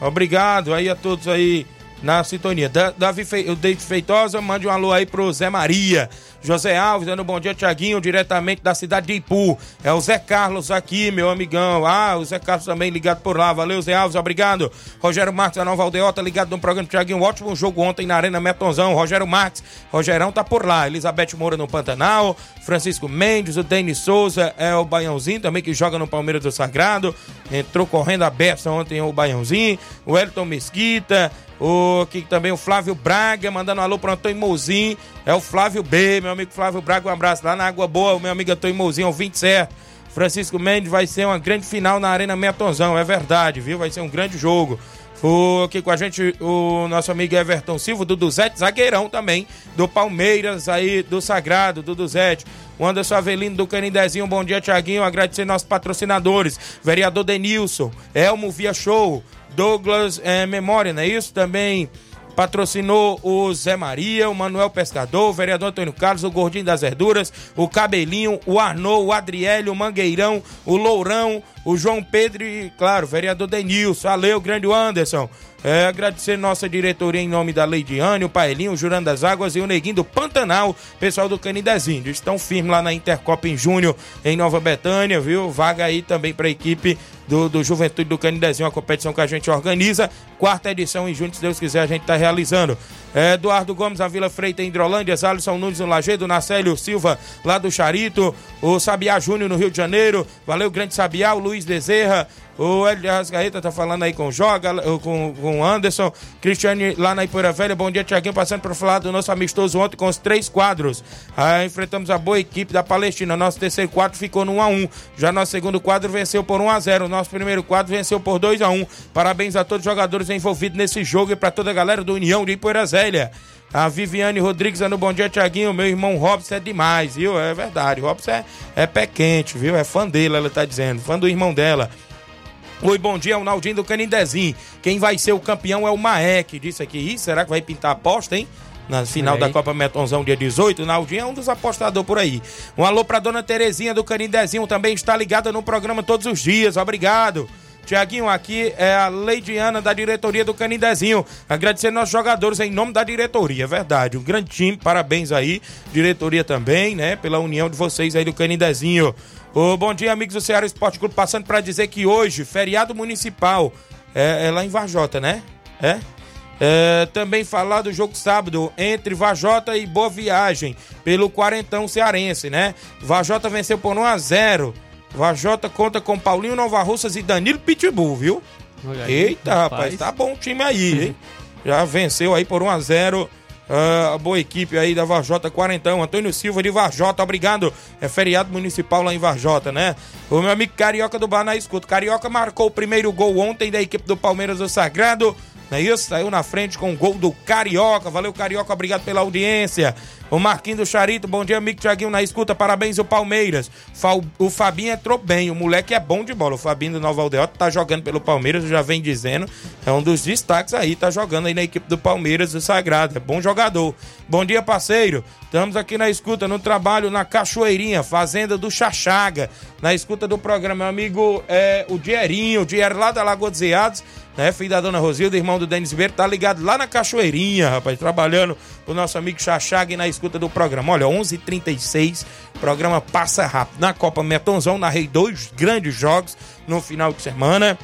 Obrigado aí a todos aí na sintonia. Davi Fe... Feitosa, mande um alô aí pro Zé Maria. José Alves, dando um bom dia, Tiaguinho, diretamente da cidade de Ipu. É o Zé Carlos aqui, meu amigão. Ah, o Zé Carlos também ligado por lá. Valeu, Zé Alves, obrigado. Rogério Marques, da Nova Aldeota, ligado no programa Tiaguinho. Um ótimo jogo ontem na Arena Metonzão. Rogério Marques, Rogerão tá por lá. Elizabeth Moura no Pantanal. Francisco Mendes, o Denis Souza, é o Baiãozinho também que joga no Palmeiras do Sagrado. Entrou correndo a beça ontem o Baiãozinho. O Elton Mesquita. O, aqui também o Flávio Braga, mandando um alô pro Antônio Mozinho. É o Flávio B, meu amigo Flávio Braga, um abraço lá na Água Boa, meu amigo Antônio Mozinho, o 20 certo. Francisco Mendes vai ser uma grande final na Arena Metonzão, é verdade, viu? Vai ser um grande jogo. O, aqui com a gente o nosso amigo Everton Silva, do Duzete, zagueirão também, do Palmeiras aí, do Sagrado, do Duzete. O Anderson Avelino do Canindezinho, bom dia, Tiaguinho. Agradecer nossos patrocinadores. Vereador Denilson, Elmo Via Show, Douglas é, Memória, não é isso? Também patrocinou o Zé Maria, o Manuel Pescador, o vereador Antônio Carlos, o Gordinho das Verduras, o Cabelinho, o Arnô, o Adriélio, o Mangueirão, o Lourão, o João Pedro e, claro, o vereador Denilson. Valeu, grande Anderson. É, agradecer nossa diretoria em nome da Leidiane, o Paelinho, o Jurando das Águas e o Neguinho do Pantanal, pessoal do Canidezinho. Estão firmes lá na Intercopa em junho, em Nova Betânia, viu? Vaga aí também para a equipe do, do Juventude do Canidezinho, a competição que a gente organiza. Quarta edição em junho, se Deus quiser, a gente está realizando. É, Eduardo Gomes, a Vila Freita em Hidrolândia, Alisson Nunes no Lagedo, Nacélio Silva lá do Charito, o Sabiá Júnior no Rio de Janeiro, valeu, grande Sabiá, o Luiz Bezerra, o Hélio de Rascaeta tá falando aí com o Joga, com, com o Anderson. Cristiane lá na Ipoeira Velha. Bom dia, Tiaguinho. Passando para falar do nosso amistoso ontem com os três quadros. Ah, enfrentamos a boa equipe da Palestina. Nosso terceiro quadro ficou no 1x1. Já nosso segundo quadro venceu por 1x0. Nosso primeiro quadro venceu por 2x1. Parabéns a todos os jogadores envolvidos nesse jogo e para toda a galera do União de Ipoeira Velha. A Viviane Rodrigues no Bom Dia, Tiaguinho. Meu irmão Robson é demais, viu? É verdade. Robson é, é pé quente, viu? É fã dele, ela tá dizendo. Fã do irmão dela. Oi, bom dia, é o Naldinho do Canindezinho. Quem vai ser o campeão é o Maek. Disse aqui, Ih, será que vai pintar a aposta, hein? Na final da Copa Metonzão, dia 18, o Naldinho é um dos apostadores por aí. Um alô pra dona Terezinha do Canindezinho, também está ligada no programa todos os dias. Obrigado. Tiaguinho, aqui é a Leidiana da diretoria do Canindezinho. Agradecer nossos jogadores em nome da diretoria, é verdade. Um grande time, parabéns aí. Diretoria também, né? Pela união de vocês aí do Canindezinho. Ô, bom dia, amigos do Ceará Esporte Clube. Passando para dizer que hoje, feriado municipal, é, é, lá em Varjota, né? É? é? Também falar do jogo sábado entre Vajota e Boa Viagem, pelo quarentão cearense, né? Vajota venceu por 1 a 0 Vajota conta com Paulinho Nova Russas e Danilo Pitbull, viu? Aí, Eita, rapaz. rapaz, tá bom o time aí, hein? Já venceu aí por 1 a 0 Uh, a boa equipe aí da Varjota Quarentão. Antônio Silva de Varjota, obrigado. É feriado municipal lá em Varjota, né? O meu amigo Carioca do Bar na escuta. Carioca marcou o primeiro gol ontem da equipe do Palmeiras do Sagrado. Não é isso? Saiu na frente com o gol do Carioca. Valeu, Carioca, obrigado pela audiência. O Marquinhos do Charito, bom dia, amigo Tiaguinho na escuta, parabéns o Palmeiras. O Fabinho entrou bem, o moleque é bom de bola. O Fabinho do Nova Aldeota tá jogando pelo Palmeiras, já vem dizendo, é um dos destaques aí, tá jogando aí na equipe do Palmeiras do Sagrado, é bom jogador. Bom dia, parceiro. Estamos aqui na escuta, no trabalho na Cachoeirinha, Fazenda do Chachaga, na escuta do programa. Meu amigo é o Dierinho, o Dier lá da Lagoa dos Eados, né? Filho da dona Rosilda, irmão do Denis Ribeiro, tá ligado lá na Cachoeirinha, rapaz, trabalhando o nosso amigo Chachaga na escuta do programa. Olha, 11:36 h 36 programa passa rápido. Na Copa Metonzão, narrei dois grandes jogos no final de semana.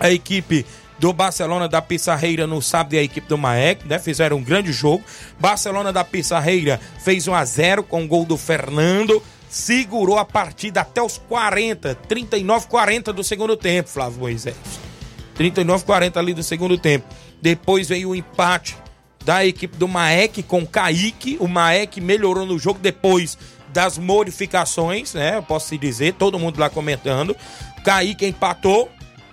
A equipe do Barcelona da Pissarreira no sábado e a equipe do Maek, né? Fizeram um grande jogo. Barcelona da Pissarreira fez 1 a 0 com o gol do Fernando. Segurou a partida até os 40, 39, 40 do segundo tempo, Flávio Moisés. 39, 40 ali do segundo tempo. Depois veio o empate da equipe do Maek com Kaique. O Maek melhorou no jogo depois das modificações, né? Eu posso dizer, todo mundo lá comentando. Kaique empatou,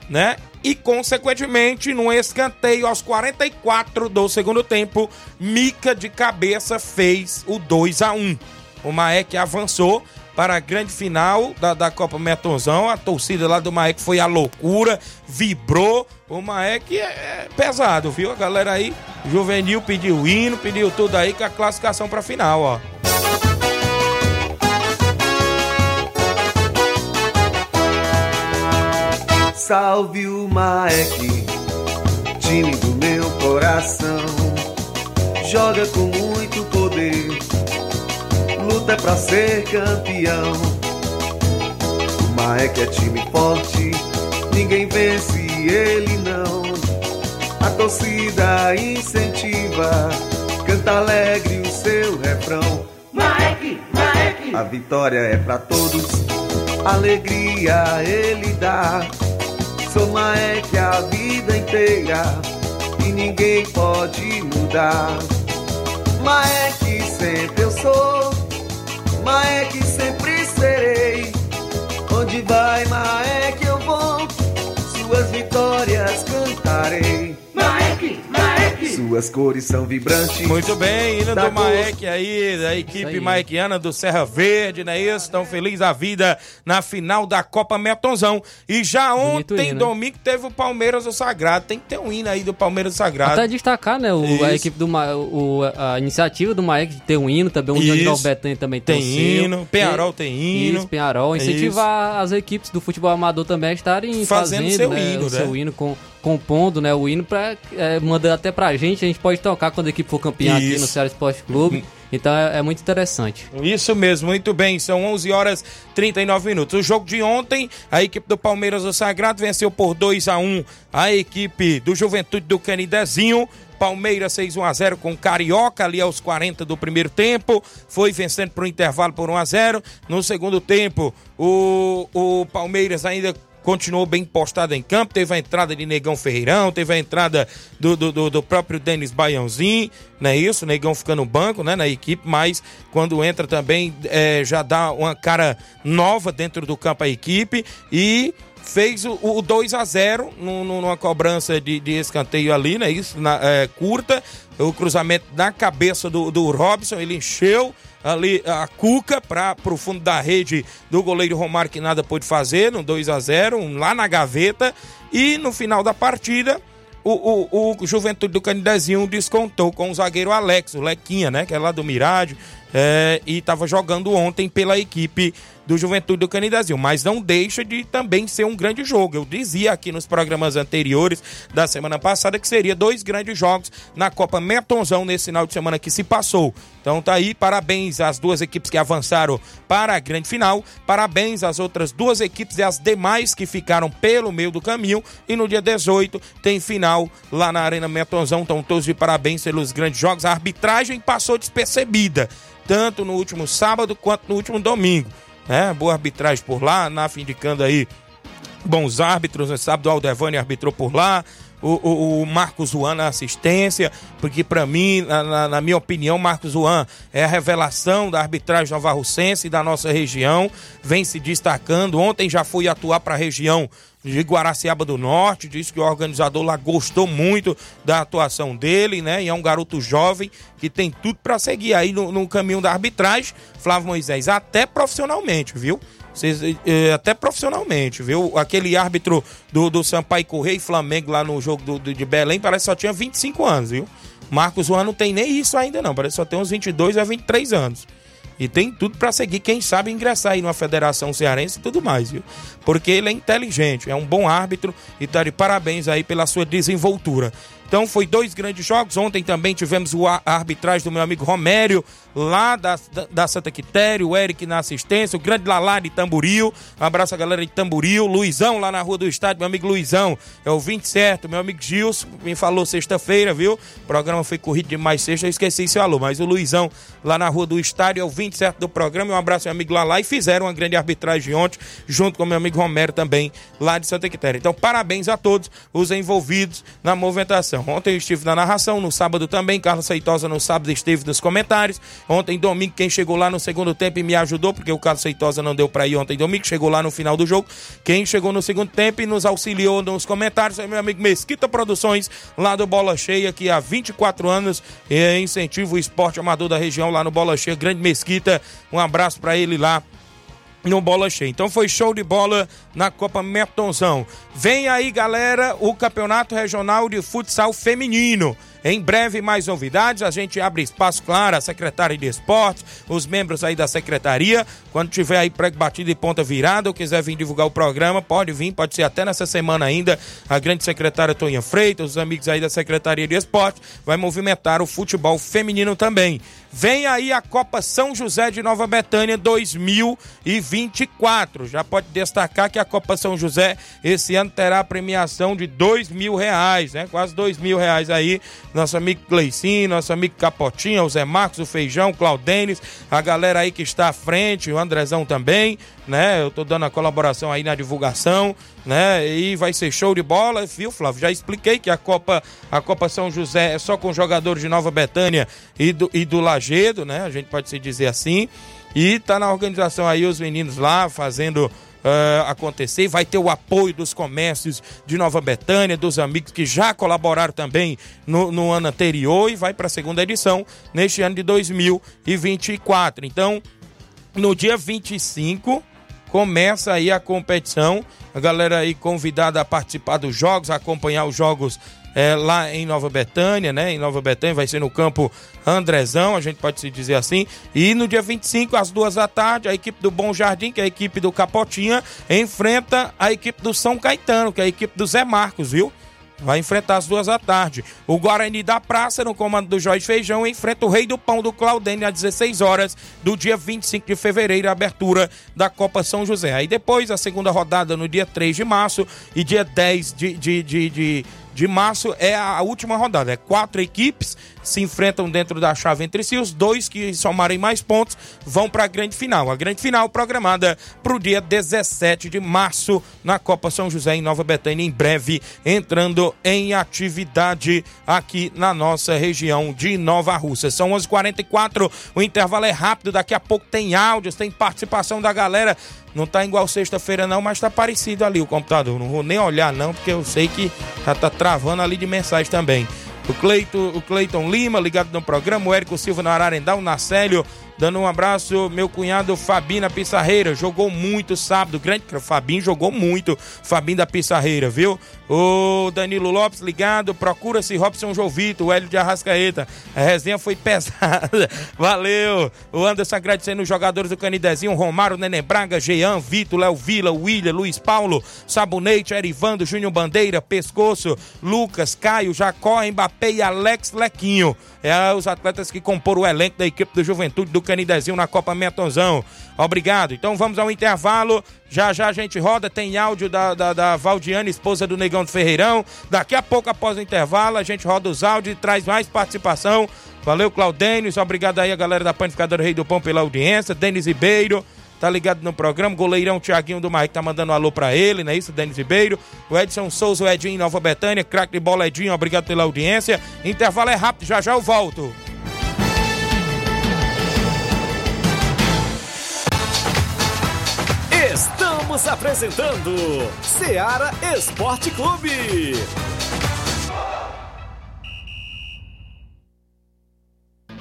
né? e, consequentemente, no escanteio aos 44 do segundo tempo, Mica de cabeça fez o 2 a 1 O Maek avançou para a grande final da, da Copa Metonzão. A torcida lá do Maek foi a loucura, vibrou. O Maek é, é pesado, viu? A galera aí, juvenil, pediu hino, pediu tudo aí com a classificação para a final, ó. Salve o Maek, time do meu coração. Joga com muito poder, luta pra ser campeão. O Maek é time forte, ninguém vence ele não. A torcida incentiva, canta alegre o seu refrão. Maek, Maek, a vitória é pra todos, alegria ele dá. É que a vida inteira e ninguém pode mudar. É que sempre eu sou, mas é que sempre serei. Onde vai, mas é que eu vou, suas vitórias cantarei. Maek, Maek. Suas cores são vibrantes. Muito bem, hino do Maek aí, da equipe maekiana do Serra Verde, não é isso? Estão felizes a vida na final da Copa Metonzão. E já ontem, hino, domingo, teve o Palmeiras do Sagrado. Tem que ter um hino aí do Palmeiras do Sagrado. Até destacar, né, o, a equipe do o, a iniciativa do Maek de ter um hino, também o Jandirão Betânia também tem, tem um hino, Penharol tem hino. Isso, Penharol. Incentivar as equipes do futebol amador também a estarem fazendo, fazendo seu né, hino, o né? seu hino com compondo né, o hino para é, mandar até pra gente, a gente pode tocar quando a equipe for campeã Isso. aqui no Ceará Esporte Clube. Então é, é, muito interessante. Isso mesmo, muito bem. São 11 horas 39 minutos. O jogo de ontem, a equipe do Palmeiras do Sagrado venceu por 2 a 1 a equipe do Juventude do Canidezinho. Palmeiras 6 1 a 0 com Carioca ali aos 40 do primeiro tempo, foi vencendo para o intervalo por 1 a 0. No segundo tempo, o, o Palmeiras ainda continuou bem postado em campo. Teve a entrada de Negão Ferreirão, teve a entrada do, do, do próprio Denis Baiãozinho, não é isso? Negão fica no banco, né, na equipe, mas quando entra também é, já dá uma cara nova dentro do campo a equipe e fez o, o 2 a 0 numa cobrança de, de escanteio ali, né? Isso, na, é, curta. O cruzamento na cabeça do, do Robson, ele encheu ali a Cuca para o fundo da rede do goleiro Romário, que nada pôde fazer, no 2 a 0 um, lá na gaveta. E no final da partida, o, o, o Juventude do Canidezinho descontou com o zagueiro Alex, o Lequinha, né? Que é lá do Mirádio, é, e estava jogando ontem pela equipe do Juventude do Canidezinho, mas não deixa de também ser um grande jogo. Eu dizia aqui nos programas anteriores da semana passada que seria dois grandes jogos na Copa Metonzão nesse final de semana que se passou. Então tá aí, parabéns às duas equipes que avançaram para a grande final, parabéns às outras duas equipes e às demais que ficaram pelo meio do caminho. E no dia 18 tem final lá na Arena Metonzão. Então todos de parabéns pelos grandes jogos. A arbitragem passou despercebida, tanto no último sábado quanto no último domingo né? Boa arbitragem por lá, NAF indicando aí bons árbitros, né? sábado Aldevani arbitrou por lá, o, o, o Marcos Juan na assistência, porque para mim, na, na, minha opinião, Marcos Juan é a revelação da arbitragem novarrocense e da nossa região, vem se destacando. Ontem já fui atuar para a região de Guaraciaba do Norte, disse que o organizador lá gostou muito da atuação dele, né? E é um garoto jovem que tem tudo para seguir aí no, no, caminho da arbitragem, Flávio Moisés, até profissionalmente, viu? Até profissionalmente, viu? Aquele árbitro do, do Sampaio Correia e Flamengo lá no jogo do, do, de Belém parece que só tinha 25 anos, viu? Marcos Juan não tem nem isso ainda não, parece que só tem uns 22 a 23 anos. E tem tudo para seguir, quem sabe ingressar aí numa federação cearense e tudo mais, viu? Porque ele é inteligente, é um bom árbitro e tá de parabéns aí pela sua desenvoltura. Então foi dois grandes jogos. Ontem também tivemos a arbitragem do meu amigo Romério, lá da, da, Santa Quitério, o Eric na assistência, o grande Lalá de Tamburil. Abraço a galera de Tamburil, Luizão lá na rua do estádio, meu amigo Luizão, é o 20 certo, meu amigo Gilson, me falou sexta-feira, viu? O programa foi corrido demais sexta, eu esqueci seu alô, mas o Luizão lá na rua do estádio é o 20 certo do programa. Um abraço, meu amigo Lalá, e fizeram uma grande arbitragem ontem, junto com meu amigo Romero também, lá de Santa Quitéria. Então, parabéns a todos os envolvidos na movimentação. Ontem eu estive na narração, no sábado também, Carlos Seitosa no sábado esteve nos comentários. Ontem, domingo, quem chegou lá no segundo tempo e me ajudou, porque o Carlos Seitosa não deu para ir ontem, domingo, chegou lá no final do jogo. Quem chegou no segundo tempo e nos auxiliou nos comentários é meu amigo Mesquita Produções, lá do Bola Cheia, que há 24 anos incentiva o esporte amador da região lá no Bola Cheia. Grande Mesquita, um abraço para ele lá no Bola Cheia. Então foi show de bola na Copa Mertonzão. Vem aí, galera, o Campeonato Regional de Futsal Feminino. Em breve, mais novidades. A gente abre espaço, claro, a secretária de esportes, os membros aí da secretaria. Quando tiver aí prego batido e ponta virada ou quiser vir divulgar o programa, pode vir, pode ser até nessa semana ainda. A grande secretária Toninha Freitas, os amigos aí da Secretaria de Esporte, vai movimentar o futebol feminino também. Vem aí a Copa São José de Nova Betânia 2024. Já pode destacar que a Copa São José esse ano terá a premiação de dois mil reais, né? Quase dois mil reais aí nosso amigo Gleicinho, nosso amigo Capotinha, o Zé Marcos, o Feijão, o Claudênis, a galera aí que está à frente, o Andrezão também, né? Eu tô dando a colaboração aí na divulgação, né? E vai ser show de bola, viu, Flávio? Já expliquei que a Copa, a Copa São José é só com jogadores de Nova Betânia e do, e do Lagedo, né? A gente pode se dizer assim. E tá na organização aí os meninos lá fazendo uh, acontecer. Vai ter o apoio dos comércios de Nova Betânia, dos amigos que já colaboraram também no, no ano anterior e vai para a segunda edição neste ano de 2024. Então, no dia 25 começa aí a competição. A galera aí convidada a participar dos jogos, a acompanhar os jogos é, lá em Nova Betânia, né? Em Nova Betânia, vai ser no campo Andrezão, a gente pode se dizer assim. E no dia 25, às duas da tarde, a equipe do Bom Jardim, que é a equipe do Capotinha, enfrenta a equipe do São Caetano, que é a equipe do Zé Marcos, viu? Vai enfrentar às duas da tarde. O Guarani da Praça, no comando do Jorge Feijão, enfrenta o Rei do Pão do Claudênio às 16 horas do dia 25 de fevereiro, abertura da Copa São José. Aí depois, a segunda rodada no dia 3 de março e dia 10 de, de, de, de de março é a última rodada. É quatro equipes se enfrentam dentro da chave entre si. Os dois que somarem mais pontos vão para a grande final. A grande final programada para o dia 17 de março na Copa São José em Nova Betânia, em breve entrando em atividade aqui na nossa região de Nova Rússia. São 11:44. O intervalo é rápido. Daqui a pouco tem áudios, tem participação da galera. Não tá igual sexta-feira não, mas tá parecido ali o computador. Não vou nem olhar não, porque eu sei que já tá travando ali de mensagem também. O Cleiton, o Cleiton Lima, ligado no programa, o Érico Silva no Ararendá, o Nacélio Dando um abraço, meu cunhado Fabinho da Pissarreira. Jogou muito sábado. Grande Fabinho jogou muito. Fabinho da Pissarreira, viu? O Danilo Lopes ligado. Procura-se Robson Jovito, o Hélio de Arrascaeta. A resenha foi [LAUGHS] pesada. Valeu. O Anderson agradecendo os jogadores do Canidezinho. Romário, Nenê Braga, Jean, Vitor, Léo Vila, William, Luiz Paulo, Sabonete, Erivando, Júnior Bandeira, Pescoço, Lucas, Caio, Jacó, Mbappé e Alex Lequinho. É os atletas que compõem o elenco da equipe do Juventude do Canidezinho na Copa Metonzão. Obrigado. Então vamos ao intervalo. Já já a gente roda. Tem áudio da, da, da Valdiane, esposa do Negão do Ferreirão. Daqui a pouco, após o intervalo, a gente roda os áudios e traz mais participação. Valeu, Claudênis. Obrigado aí a galera da Panificadora Rei do Pão pela audiência. Denis Ribeiro tá ligado no programa. Goleirão Tiaguinho do Mike tá mandando um alô pra ele, não é isso? Denis Ribeiro. O Edson Souza, o Edinho Nova Betânia. Crack de bola, Edinho, obrigado pela audiência. Intervalo é rápido, já já eu volto. Estamos apresentando Seara Esporte Clube.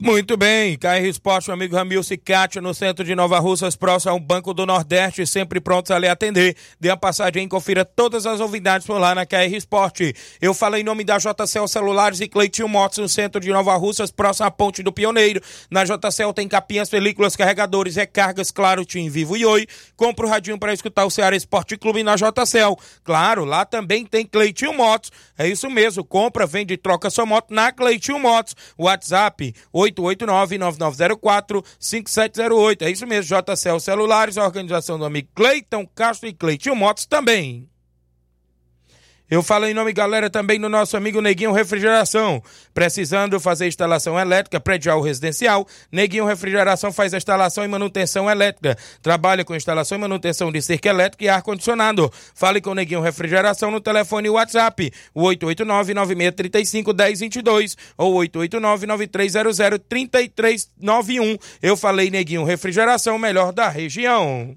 Muito bem, KR Esporte, meu amigo Ramil Cicatio, no centro de Nova Russas, próximo ao Banco do Nordeste, sempre prontos a lhe atender. Dê uma passadinha e confira todas as novidades por lá na KR Esporte. Eu falei em nome da JCL Celulares e Cleitinho Motos, no centro de Nova Russas, próximo à Ponte do Pioneiro. Na JCL tem capinhas, películas, carregadores, recargas, claro, Tim Vivo e Oi. Compre o radinho para escutar o Ceará Esporte Clube na JCL. Claro, lá também tem Cleitinho Motos. É isso mesmo, compra, vende e troca sua moto na Cleitinho Motos. WhatsApp 8 889-9904-5708. É isso mesmo, JCL Celulares, a organização do amigo Cleiton Castro e Cleitinho Motos também. Eu falo em nome, galera, também do nosso amigo Neguinho Refrigeração. Precisando fazer instalação elétrica, predial residencial, Neguinho Refrigeração faz a instalação e manutenção elétrica. Trabalha com instalação e manutenção de cerca elétrica e ar-condicionado. Fale com Neguinho Refrigeração no telefone WhatsApp, o 889-9635-1022 ou 889-9300-3391. Eu falei Neguinho Refrigeração, melhor da região.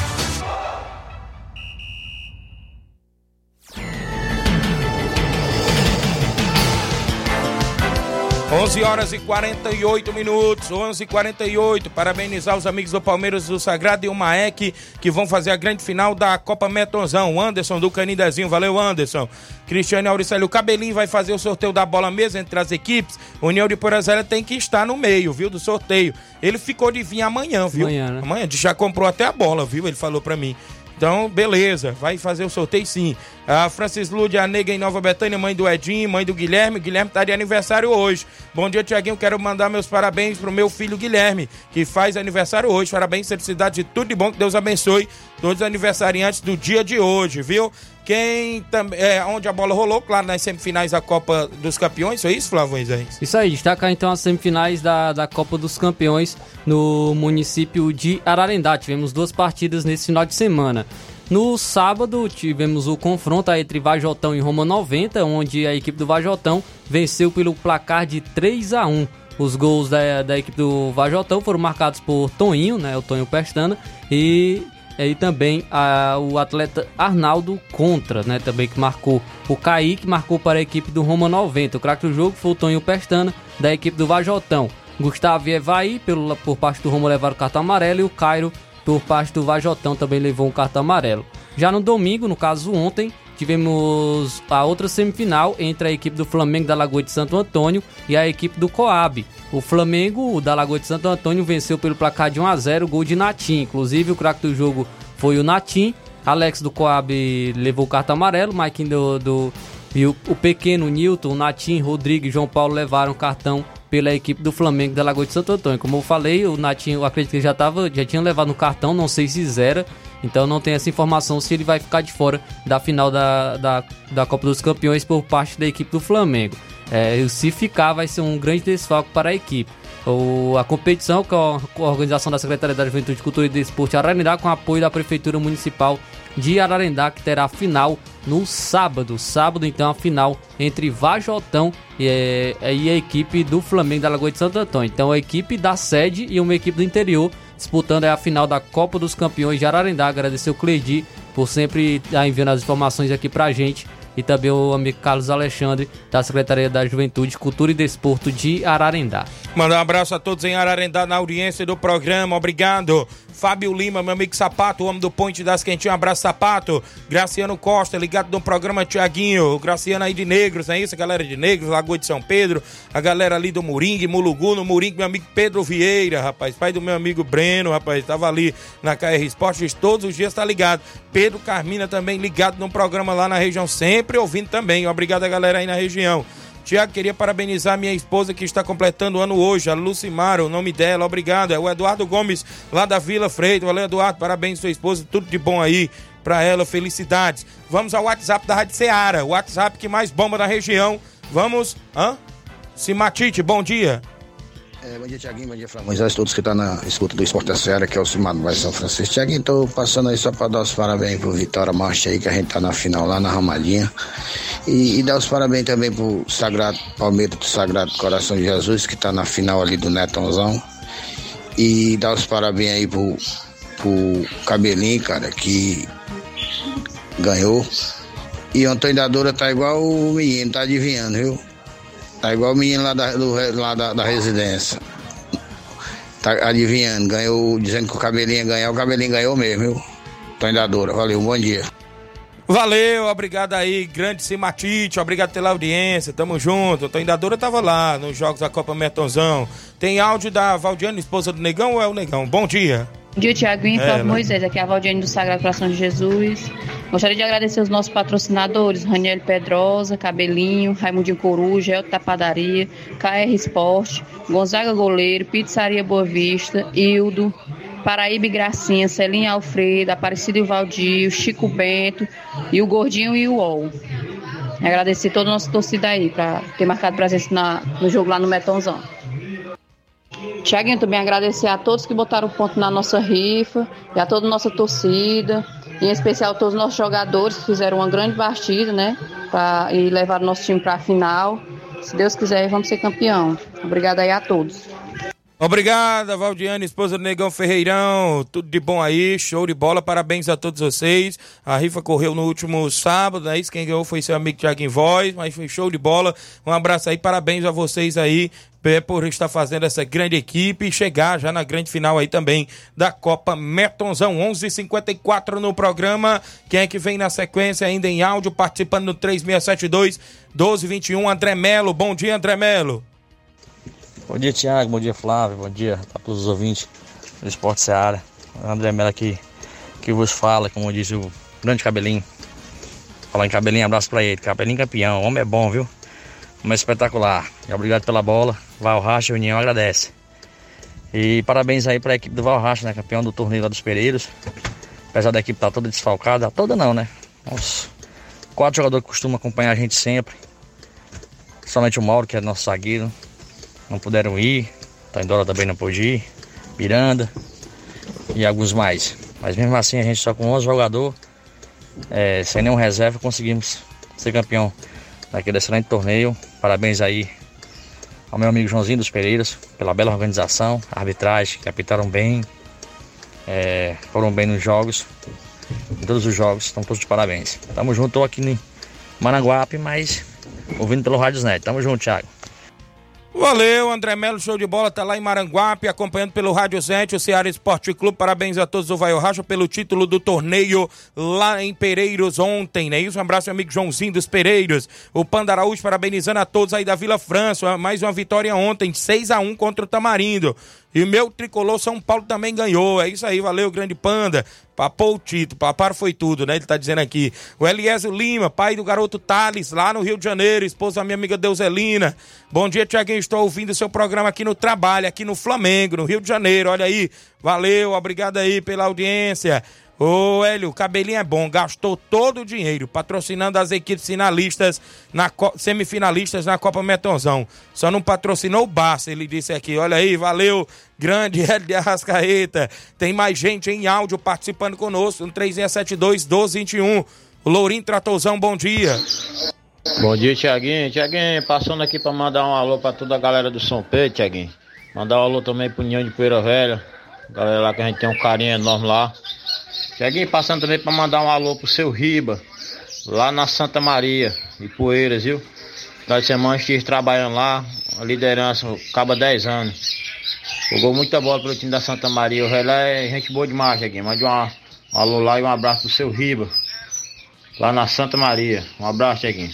11 horas e 48 minutos, 11 e 48 Parabenizar os amigos do Palmeiras do Sagrado e o Maek que vão fazer a grande final da Copa Metonzão. Anderson do Canidezinho, valeu Anderson. Cristiano Auricélio, o Cabelinho vai fazer o sorteio da bola mesmo entre as equipes. União de Porazélia tem que estar no meio, viu, do sorteio. Ele ficou de vir amanhã, viu? Amanhã, né? Amanhã, já comprou até a bola, viu? Ele falou pra mim. Então, beleza, vai fazer o sorteio sim. A Francis Lude, a nega em Nova Betânia, mãe do Edinho, mãe do Guilherme. Guilherme tá de aniversário hoje. Bom dia, Tiaguinho. Quero mandar meus parabéns pro meu filho Guilherme, que faz aniversário hoje. Parabéns, felicidade de tudo de bom. Que Deus abençoe todos os aniversariantes do dia de hoje, viu? Quem também. É, onde a bola rolou, claro, nas semifinais da Copa dos Campeões, foi isso, Flávio Moisés? Isso aí, destacar então as semifinais da, da Copa dos Campeões no município de Ararendá. Tivemos duas partidas nesse final de semana. No sábado tivemos o confronto entre Vajotão e Roma 90, onde a equipe do Vajotão venceu pelo placar de 3 a 1. Os gols da, da equipe do Vajotão foram marcados por Toninho, né, o Tonho Pestana, e, e também a, o atleta Arnaldo Contra, né, também que marcou. O Kaique marcou para a equipe do Roma 90. O craque do jogo foi o Tonho Pestana, da equipe do Vajotão. Gustavo e Evaí, pelo, por parte do Roma, levaram o cartão amarelo e o Cairo por parte do Vajotão também levou um cartão amarelo. Já no domingo, no caso ontem, tivemos a outra semifinal entre a equipe do Flamengo da Lagoa de Santo Antônio e a equipe do Coab. O Flamengo da Lagoa de Santo Antônio venceu pelo placar de 1 a 0, gol de Natim. Inclusive o craque do jogo foi o Natim. Alex do Coab levou o cartão amarelo, Mike do, do e o, o pequeno Newton, Natim, Rodrigo e João Paulo levaram cartão pela equipe do Flamengo da Lagoa de Santo Antônio. Como eu falei, o Natinho, eu acredito que já, tava, já tinha levado no cartão, não sei se zera. Então não tem essa informação se ele vai ficar de fora da final da, da, da Copa dos Campeões por parte da equipe do Flamengo. É, se ficar, vai ser um grande desfalque para a equipe. O, a competição com a, organização da Secretaria da Juventude, Cultura e Desporto Ararendá, com apoio da Prefeitura Municipal de Ararendá, que terá final no sábado. Sábado, então, a final entre Vajotão e, é, e a equipe do Flamengo da Lagoa de Santo Antônio. Então, a equipe da sede e uma equipe do interior disputando a final da Copa dos Campeões de Ararendá. Agradecer o Cleidi por sempre estar enviando as informações aqui pra gente e também o amigo Carlos Alexandre, da Secretaria da Juventude, Cultura e Desporto de Ararendá. Mandar um abraço a todos em Ararendá na audiência do programa, obrigado. Fábio Lima, meu amigo Sapato, o homem do Ponte das Quentinhas, um abraço Sapato. Graciano Costa, ligado no programa Tiaguinho. Graciano aí de Negros, é isso? A galera de Negros, Lagoa de São Pedro. A galera ali do Moringue, Mulugu, no Moringue, meu amigo Pedro Vieira, rapaz. Pai do meu amigo Breno, rapaz. Tava ali na KR Esportes, todos os dias tá ligado. Pedro Carmina também ligado no programa lá na região, sempre ouvindo também. Obrigado a galera aí na região. Tiago, queria parabenizar minha esposa que está completando o ano hoje, a Lucimara, o nome dela, obrigado. É o Eduardo Gomes, lá da Vila Freito. Valeu, Eduardo, parabéns sua esposa, tudo de bom aí para ela, felicidades. Vamos ao WhatsApp da Rádio Ceará, o WhatsApp que mais bomba na região. Vamos, hã? Simatite, bom dia. É, bom dia, Tiaguinho. Bom dia, Moisés, todos que estão tá na escuta do Esporte da Serra, que é o Cimado mais São Francisco. Tiaguinho, tô passando aí só para dar os parabéns pro Vitória Marcha aí, que a gente tá na final lá na Ramadinha. E, e dar os parabéns também pro Sagrado Palmeiras do Sagrado Coração de Jesus, que tá na final ali do Netãozão. E dar os parabéns aí pro, pro Cabelinho, cara, que ganhou. E a Antônio da Dora tá igual o menino, tá adivinhando, viu? Tá igual o menino lá da, do, lá da, da residência. Tá adivinhando, ganhou, dizendo que o cabelinho ia ganhar, o cabelinho ganhou mesmo, viu? Tô valeu, bom dia. Valeu, obrigado aí, grande Simatite, obrigado pela audiência, tamo junto. Tô Indadora tava lá nos jogos da Copa Metonzão. Tem áudio da Valdiane, esposa do Negão ou é o Negão? Bom dia. Bom dia, Tiaguinho e Moisés. Aqui é a Valdiane do Sagrado Coração de Jesus. Gostaria de agradecer os nossos patrocinadores, Raniel Pedrosa, Cabelinho, Raimundinho Coruja, Elta Padaria, KR Esporte, Gonzaga Goleiro, Pizzaria Boa Vista, Hildo, Paraíba Gracinha, Celinha Alfredo, Aparecido e Valdir, Chico Bento e o Gordinho e o UOL. Agradecer toda a nossa torcida aí por ter marcado presença na, no jogo lá no Metonzão. Tiaguinho, também agradecer a todos que botaram ponto na nossa rifa e a toda a nossa torcida, em especial todos os nossos jogadores que fizeram uma grande partida, né? Pra, e levaram nosso time para a final. Se Deus quiser, vamos ser campeão. Obrigado aí a todos. Obrigada, Valdiane, esposa do Negão Ferreirão. Tudo de bom aí, show de bola. Parabéns a todos vocês. A rifa correu no último sábado, é isso? Quem ganhou foi seu amigo Tiago em Voz, mas foi show de bola. Um abraço aí, parabéns a vocês aí por estar fazendo essa grande equipe e chegar já na grande final aí também da Copa Metonzão 11:54 no programa. Quem é que vem na sequência ainda em áudio participando no 3672 1221 André Melo. Bom dia, André Melo. Bom dia, Tiago. Bom dia, Flávio. Bom dia para todos os ouvintes do Esporte Seara. André Melo aqui que vos fala, como diz o grande cabelinho. Falar em cabelinho, abraço para ele. Cabelinho campeão, o homem é bom, viu? Homem é espetacular. Obrigado pela bola. Valracha União agradece. E parabéns aí para a equipe do Valracha, né? Campeão do torneio lá dos Pereiros. Apesar da equipe estar tá toda desfalcada, toda não, né? Os quatro jogadores costumam acompanhar a gente sempre. Somente o Mauro, que é nosso zagueiro, não puderam ir. Taindora também não pôde ir. Miranda e alguns mais. Mas mesmo assim, a gente só com 11 jogadores, é, sem nenhum reserva, conseguimos ser campeão daquele excelente torneio. Parabéns aí ao meu amigo Joãozinho dos Pereiras pela bela organização, arbitragem, que apitaram bem, é, foram bem nos jogos, em todos os jogos, estão todos de parabéns. Tamo junto, tô aqui em Maranguape, mas ouvindo pelo Rádio Net. Tamo junto, Thiago. Valeu, André Melo, show de bola, tá lá em Maranguape, acompanhando pelo Rádio Zete, o Ceará Esporte Clube. Parabéns a todos do Vai Racha pelo título do torneio lá em Pereiros ontem, né? Isso, um abraço, meu amigo Joãozinho dos Pereiros. O Panda Araújo parabenizando a todos aí da Vila França. Mais uma vitória ontem, 6 a 1 contra o Tamarindo. E o meu tricolor São Paulo também ganhou. É isso aí, valeu, grande panda. Papou o título, papar foi tudo, né? Ele tá dizendo aqui. O Eliésio Lima, pai do garoto Thales, lá no Rio de Janeiro, esposa da minha amiga Deuselina. Bom dia, Tiaguinho. Estou ouvindo o seu programa aqui no trabalho, aqui no Flamengo, no Rio de Janeiro. Olha aí, valeu, obrigado aí pela audiência. Ô, Hélio, o cabelinho é bom, gastou todo o dinheiro patrocinando as equipes finalistas, na semifinalistas na Copa Metonzão. Só não patrocinou o Barça, ele disse aqui. Olha aí, valeu, grande [LAUGHS] Hélio de Arrascaeta. Tem mais gente em áudio participando conosco no 3672 1221. O Lourinho Tratozão, bom dia. Bom dia, Tiaguinho. Tiaguinho, passando aqui para mandar um alô para toda a galera do São Pedro, Tiaguinho. Mandar um alô também pro Ninho de Poeira Velha. Galera lá que a gente tem um carinho enorme lá. Cheguei passando também para mandar um alô pro seu Riba, lá na Santa Maria, de Poeiras, viu? Nós semana estive trabalhando lá, a liderança, acaba 10 anos. Jogou muita bola pelo time da Santa Maria. O relé é gente boa demais, aqui. Mande um alô lá e um abraço pro seu Riba, lá na Santa Maria. Um abraço, Cheguinho.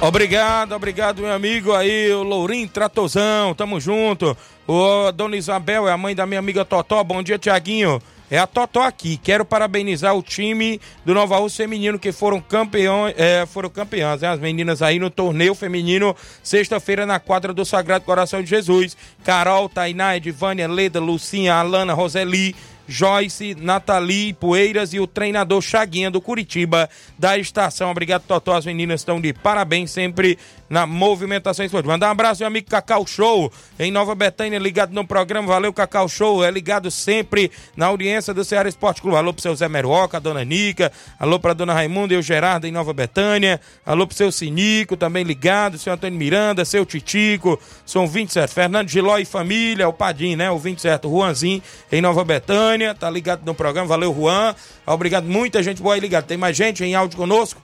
Obrigado, obrigado, meu amigo aí, o Lourinho Tratozão, tamo junto. O Dona Isabel é a mãe da minha amiga Totó. Bom dia, Tiaguinho. É a Totó aqui. Quero parabenizar o time do Nova Rússia Feminino que foram campeões, é, foram campeãs, né? As meninas aí no torneio feminino, sexta-feira na quadra do Sagrado Coração de Jesus. Carol, Tainá, Edvânia, Leda, Lucinha, Alana, Roseli, Joyce, Nathalie Poeiras e o treinador Chaguinha do Curitiba da estação. Obrigado, Totó. As meninas estão de parabéns sempre na movimentação esportiva. Mandar um abraço, meu amigo Cacau Show, em Nova Betânia, ligado no programa. Valeu, Cacau Show. É ligado sempre na audiência do Ceará Esporte Clube. Alô pro seu Zé Meruoca, a dona Nica. Alô pra dona Raimunda e o Gerardo em Nova Betânia. Alô pro seu Sinico, também ligado. Seu Antônio Miranda, seu Titico. São 27. Fernando Giló e família, o Padim, né? O 27. Juanzinho em Nova Betânia. Tá ligado no programa. Valeu, Juan. Obrigado. Muita gente boa aí ligado. Tem mais gente em áudio conosco?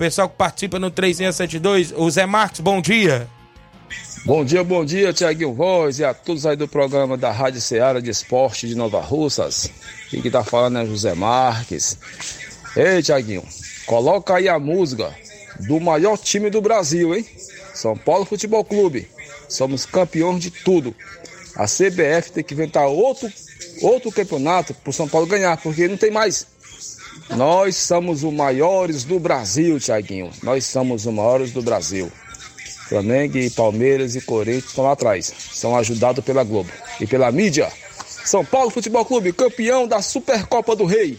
Pessoal que participa no 3672, o Zé Marcos, bom dia. Bom dia, bom dia, Tiaguinho Voz e a todos aí do programa da Rádio Ceará de Esporte de Nova Russas. E que tá falando é José Marques. Ei, Tiaguinho, coloca aí a música do maior time do Brasil, hein? São Paulo Futebol Clube. Somos campeões de tudo. A CBF tem que inventar outro, outro campeonato pro São Paulo ganhar, porque não tem mais. Nós somos os maiores do Brasil, Tiaguinho. Nós somos os maiores do Brasil. Flamengo e Palmeiras e Corinthians estão lá atrás. São ajudados pela Globo e pela mídia. São Paulo Futebol Clube, campeão da Supercopa do Rei.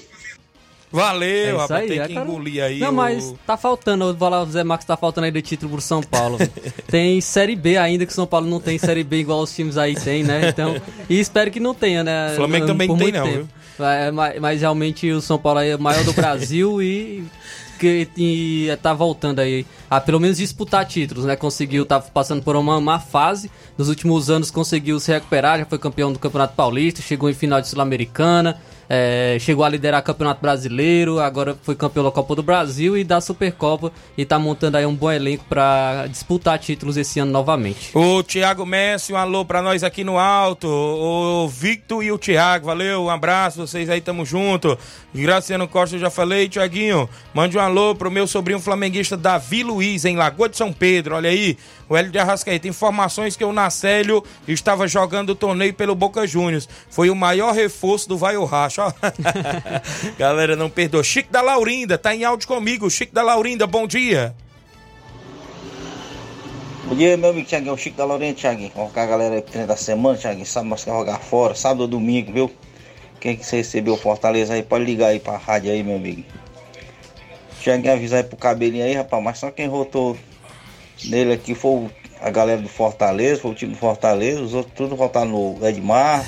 Valeu, é rapaz, aí, tem é, que engolir aí. Não, o... mas tá faltando, eu vou falar, o Zé Marcos tá faltando aí de título pro São Paulo. [LAUGHS] tem Série B ainda, que o São Paulo não tem Série B igual os times aí tem, né? Então, e espero que não tenha, né? O Flamengo também não tem não, tempo. viu? É, mas, mas, realmente o São Paulo é o maior do Brasil [LAUGHS] e que e tá voltando aí a pelo menos disputar títulos, né? Conseguiu, tá passando por uma má fase. Nos últimos anos conseguiu se recuperar, já foi campeão do Campeonato Paulista, chegou em final de Sul-Americana é, chegou a liderar o Campeonato Brasileiro, agora foi campeão da Copa do Brasil e da Supercopa e tá montando aí um bom elenco para disputar títulos esse ano novamente. O Thiago Messi, um alô para nós aqui no alto, o Victor e o Thiago, valeu, um abraço, vocês aí tamo junto. Graciano Costa, eu já falei, Thiaguinho, mande um alô pro meu sobrinho flamenguista Davi Luiz, em Lagoa de São Pedro, olha aí, o Hélio de Arrascaeta, informações que o Nacélio estava jogando o torneio pelo Boca Juniors. Foi o maior reforço do Vai o Racha, ó. [LAUGHS] Galera, não perdoa. Chico da Laurinda, tá em áudio comigo. Chico da Laurinda, bom dia. Bom dia, meu amigo Thiaguinho, o Chico da Laurinda, Thiaguinho. Colocar a galera aí treino da semana, Thiaguinho. Sabe nós quer jogar fora, sábado ou domingo, viu? Quem que você recebeu Fortaleza aí, pode ligar aí pra rádio aí, meu amigo. Thiaguinho avisar aí pro cabelinho aí, rapaz, mas só quem votou nele aqui foi a galera do Fortaleza, foi o time do Fortaleza, os outros tudo votaram no Edmar.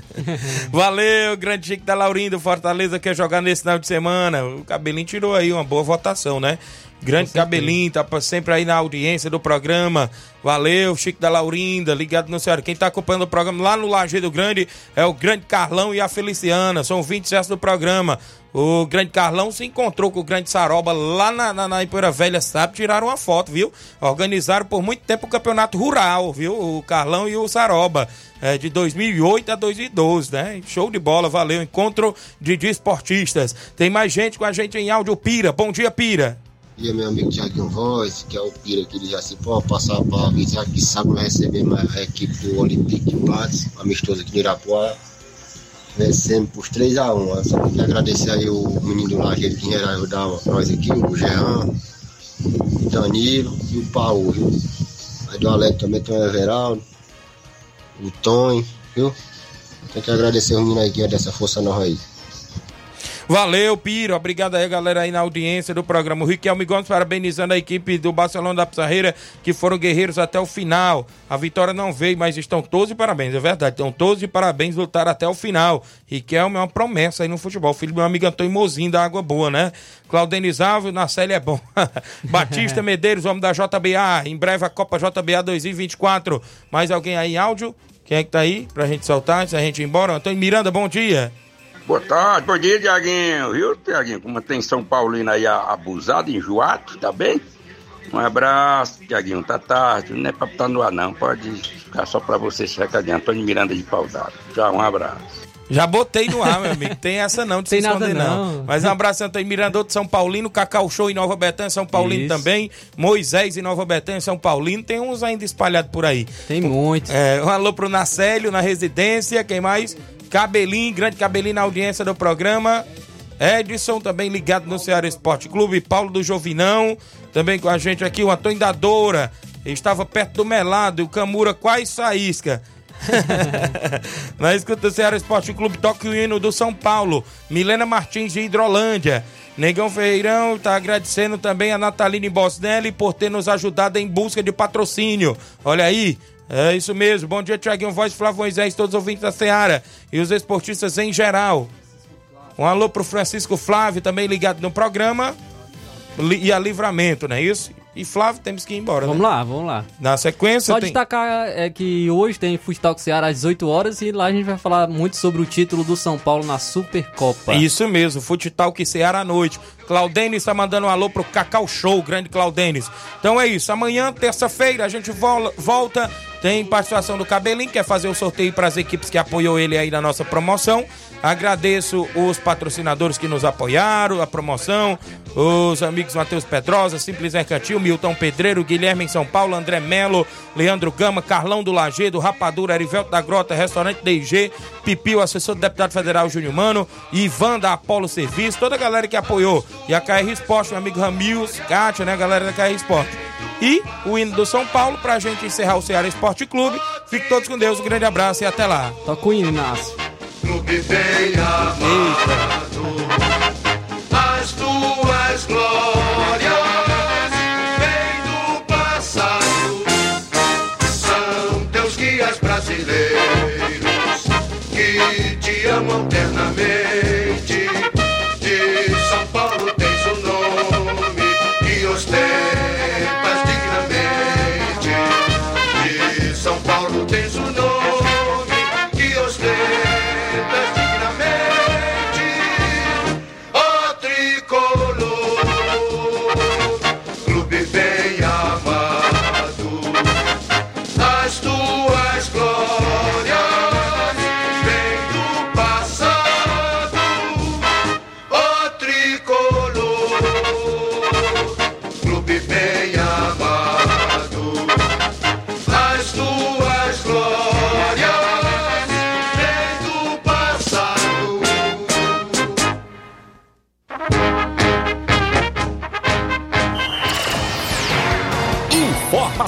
[LAUGHS] Valeu, grande Chico da Laurinda Fortaleza quer jogar nesse final de semana. O Cabelinho tirou aí uma boa votação, né? Grande Cabelinho, tá sempre aí na audiência do programa. Valeu, Chico da Laurinda, ligado no Ceará. Quem tá acompanhando o programa lá no Lajeado Grande é o grande Carlão e a Feliciana. São 20 certos do programa. O grande Carlão se encontrou com o grande Saroba lá na, na, na Ipoeira Velha, sabe? Tiraram uma foto, viu? Organizaram por muito tempo o campeonato rural, viu? O Carlão e o Saroba, é, de 2008 a 2012, né? Show de bola, valeu. Encontro de desportistas. Tem mais gente com a gente em áudio, Pira. Bom dia, Pira dia, meu amigo Tiaguinho Voz, que é o Pira aqui de Jacipó, passar para avisar que sábado receber a equipe do Olympique de Patos, amistoso aqui de Irapuá. Vencemos por 3x1. Só queria agradecer aí o menino do Lajeiro que ia ajudar nós aqui, o Jean, o Danilo e o Paulo? Aí do Alex também tem o Everaldo, o Tony, viu? Tem que agradecer o menino aí que é dessa força nova aí. Valeu, Piro. Obrigado aí, galera, aí na audiência do programa. O Riquelme Gomes parabenizando a equipe do Barcelona da Pizarreira, que foram guerreiros até o final. A vitória não veio, mas estão todos de parabéns, é verdade. Estão todos de parabéns, lutaram até o final. Riquelme é uma promessa aí no futebol. Filho do meu amigo Antônio Mozinho da Água Boa, né? Claudenizável, na série é bom. [LAUGHS] Batista Medeiros, homem da JBA. Em breve a Copa JBA 2024. Mais alguém aí em áudio? Quem é que tá aí pra gente soltar, antes da gente ir embora? Antônio Miranda, bom dia. Boa tarde, bom dia, Tiaguinho. Viu, Tiaguinho? Como tem São Paulino aí abusado, enjoado, tá bem? Um abraço, Tiaguinho. Tá tarde, não é pra estar no ar, não. Pode ficar só pra você, recadinho. Antônio Miranda de Paudado. Tchau, um abraço. Já botei no ar, meu amigo. Tem essa não de Tem se esconder, não. não. Mas um abraço, Antônio Miranda de São Paulino, Cacau Show em Nova Betânia, São Paulino Isso. também. Moisés em Nova Betânia, São Paulino. Tem uns ainda espalhados por aí. Tem muitos. É, um alô pro Nacélio, na residência. Quem mais? Cabelinho, grande Cabelinho na audiência do programa. Edson também ligado no Ceará Esporte Clube. Paulo do Jovinão, também com a gente aqui. O Antônio da Doura. Estava perto do Melado e o Camura quase saísca. [LAUGHS] Na escuta Ceará Esporte Clube toca o hino do São Paulo. Milena Martins de Hidrolândia. Negão Ferreirão está agradecendo também a Natalina Bosnelli por ter nos ajudado em busca de patrocínio. Olha aí, é isso mesmo. Bom dia, Tiaguinho Voz, Flávio Moisés, todos os ouvintes da Seara e os esportistas em geral. Um alô pro Francisco Flávio, também ligado no programa. E a Livramento, não é isso? E Flávio, temos que ir embora. Vamos né? lá, vamos lá. Na sequência. Só tem... destacar é que hoje tem Futsal Ceará às 18 horas e lá a gente vai falar muito sobre o título do São Paulo na Supercopa. Isso mesmo, Futsal Ceará à noite. Claudenis está mandando um alô pro Cacau Show, grande Claudenis. Então é isso, amanhã, terça-feira, a gente volta. Tem participação do Cabelinho, quer fazer o sorteio para as equipes que apoiou ele aí na nossa promoção. Agradeço os patrocinadores que nos apoiaram, a promoção, os amigos Matheus Pedrosa, Simples Mercantil, Milton Pedreiro, Guilherme em São Paulo, André Melo, Leandro Gama, Carlão do Lagedo, Rapadura, Erivelto da Grota, Restaurante DG, Pipio, assessor do deputado federal Júnior Mano, Ivan da Apolo Serviço, toda a galera que apoiou. E a KR Esporte, meu amigo Ramils, Kátia, né, galera da KR Esporte. E o hino do São Paulo, pra gente encerrar o Ceará Esporte Clube. Fique todos com Deus, um grande abraço e até lá. Toca o hino, Inácio clube bem amado. As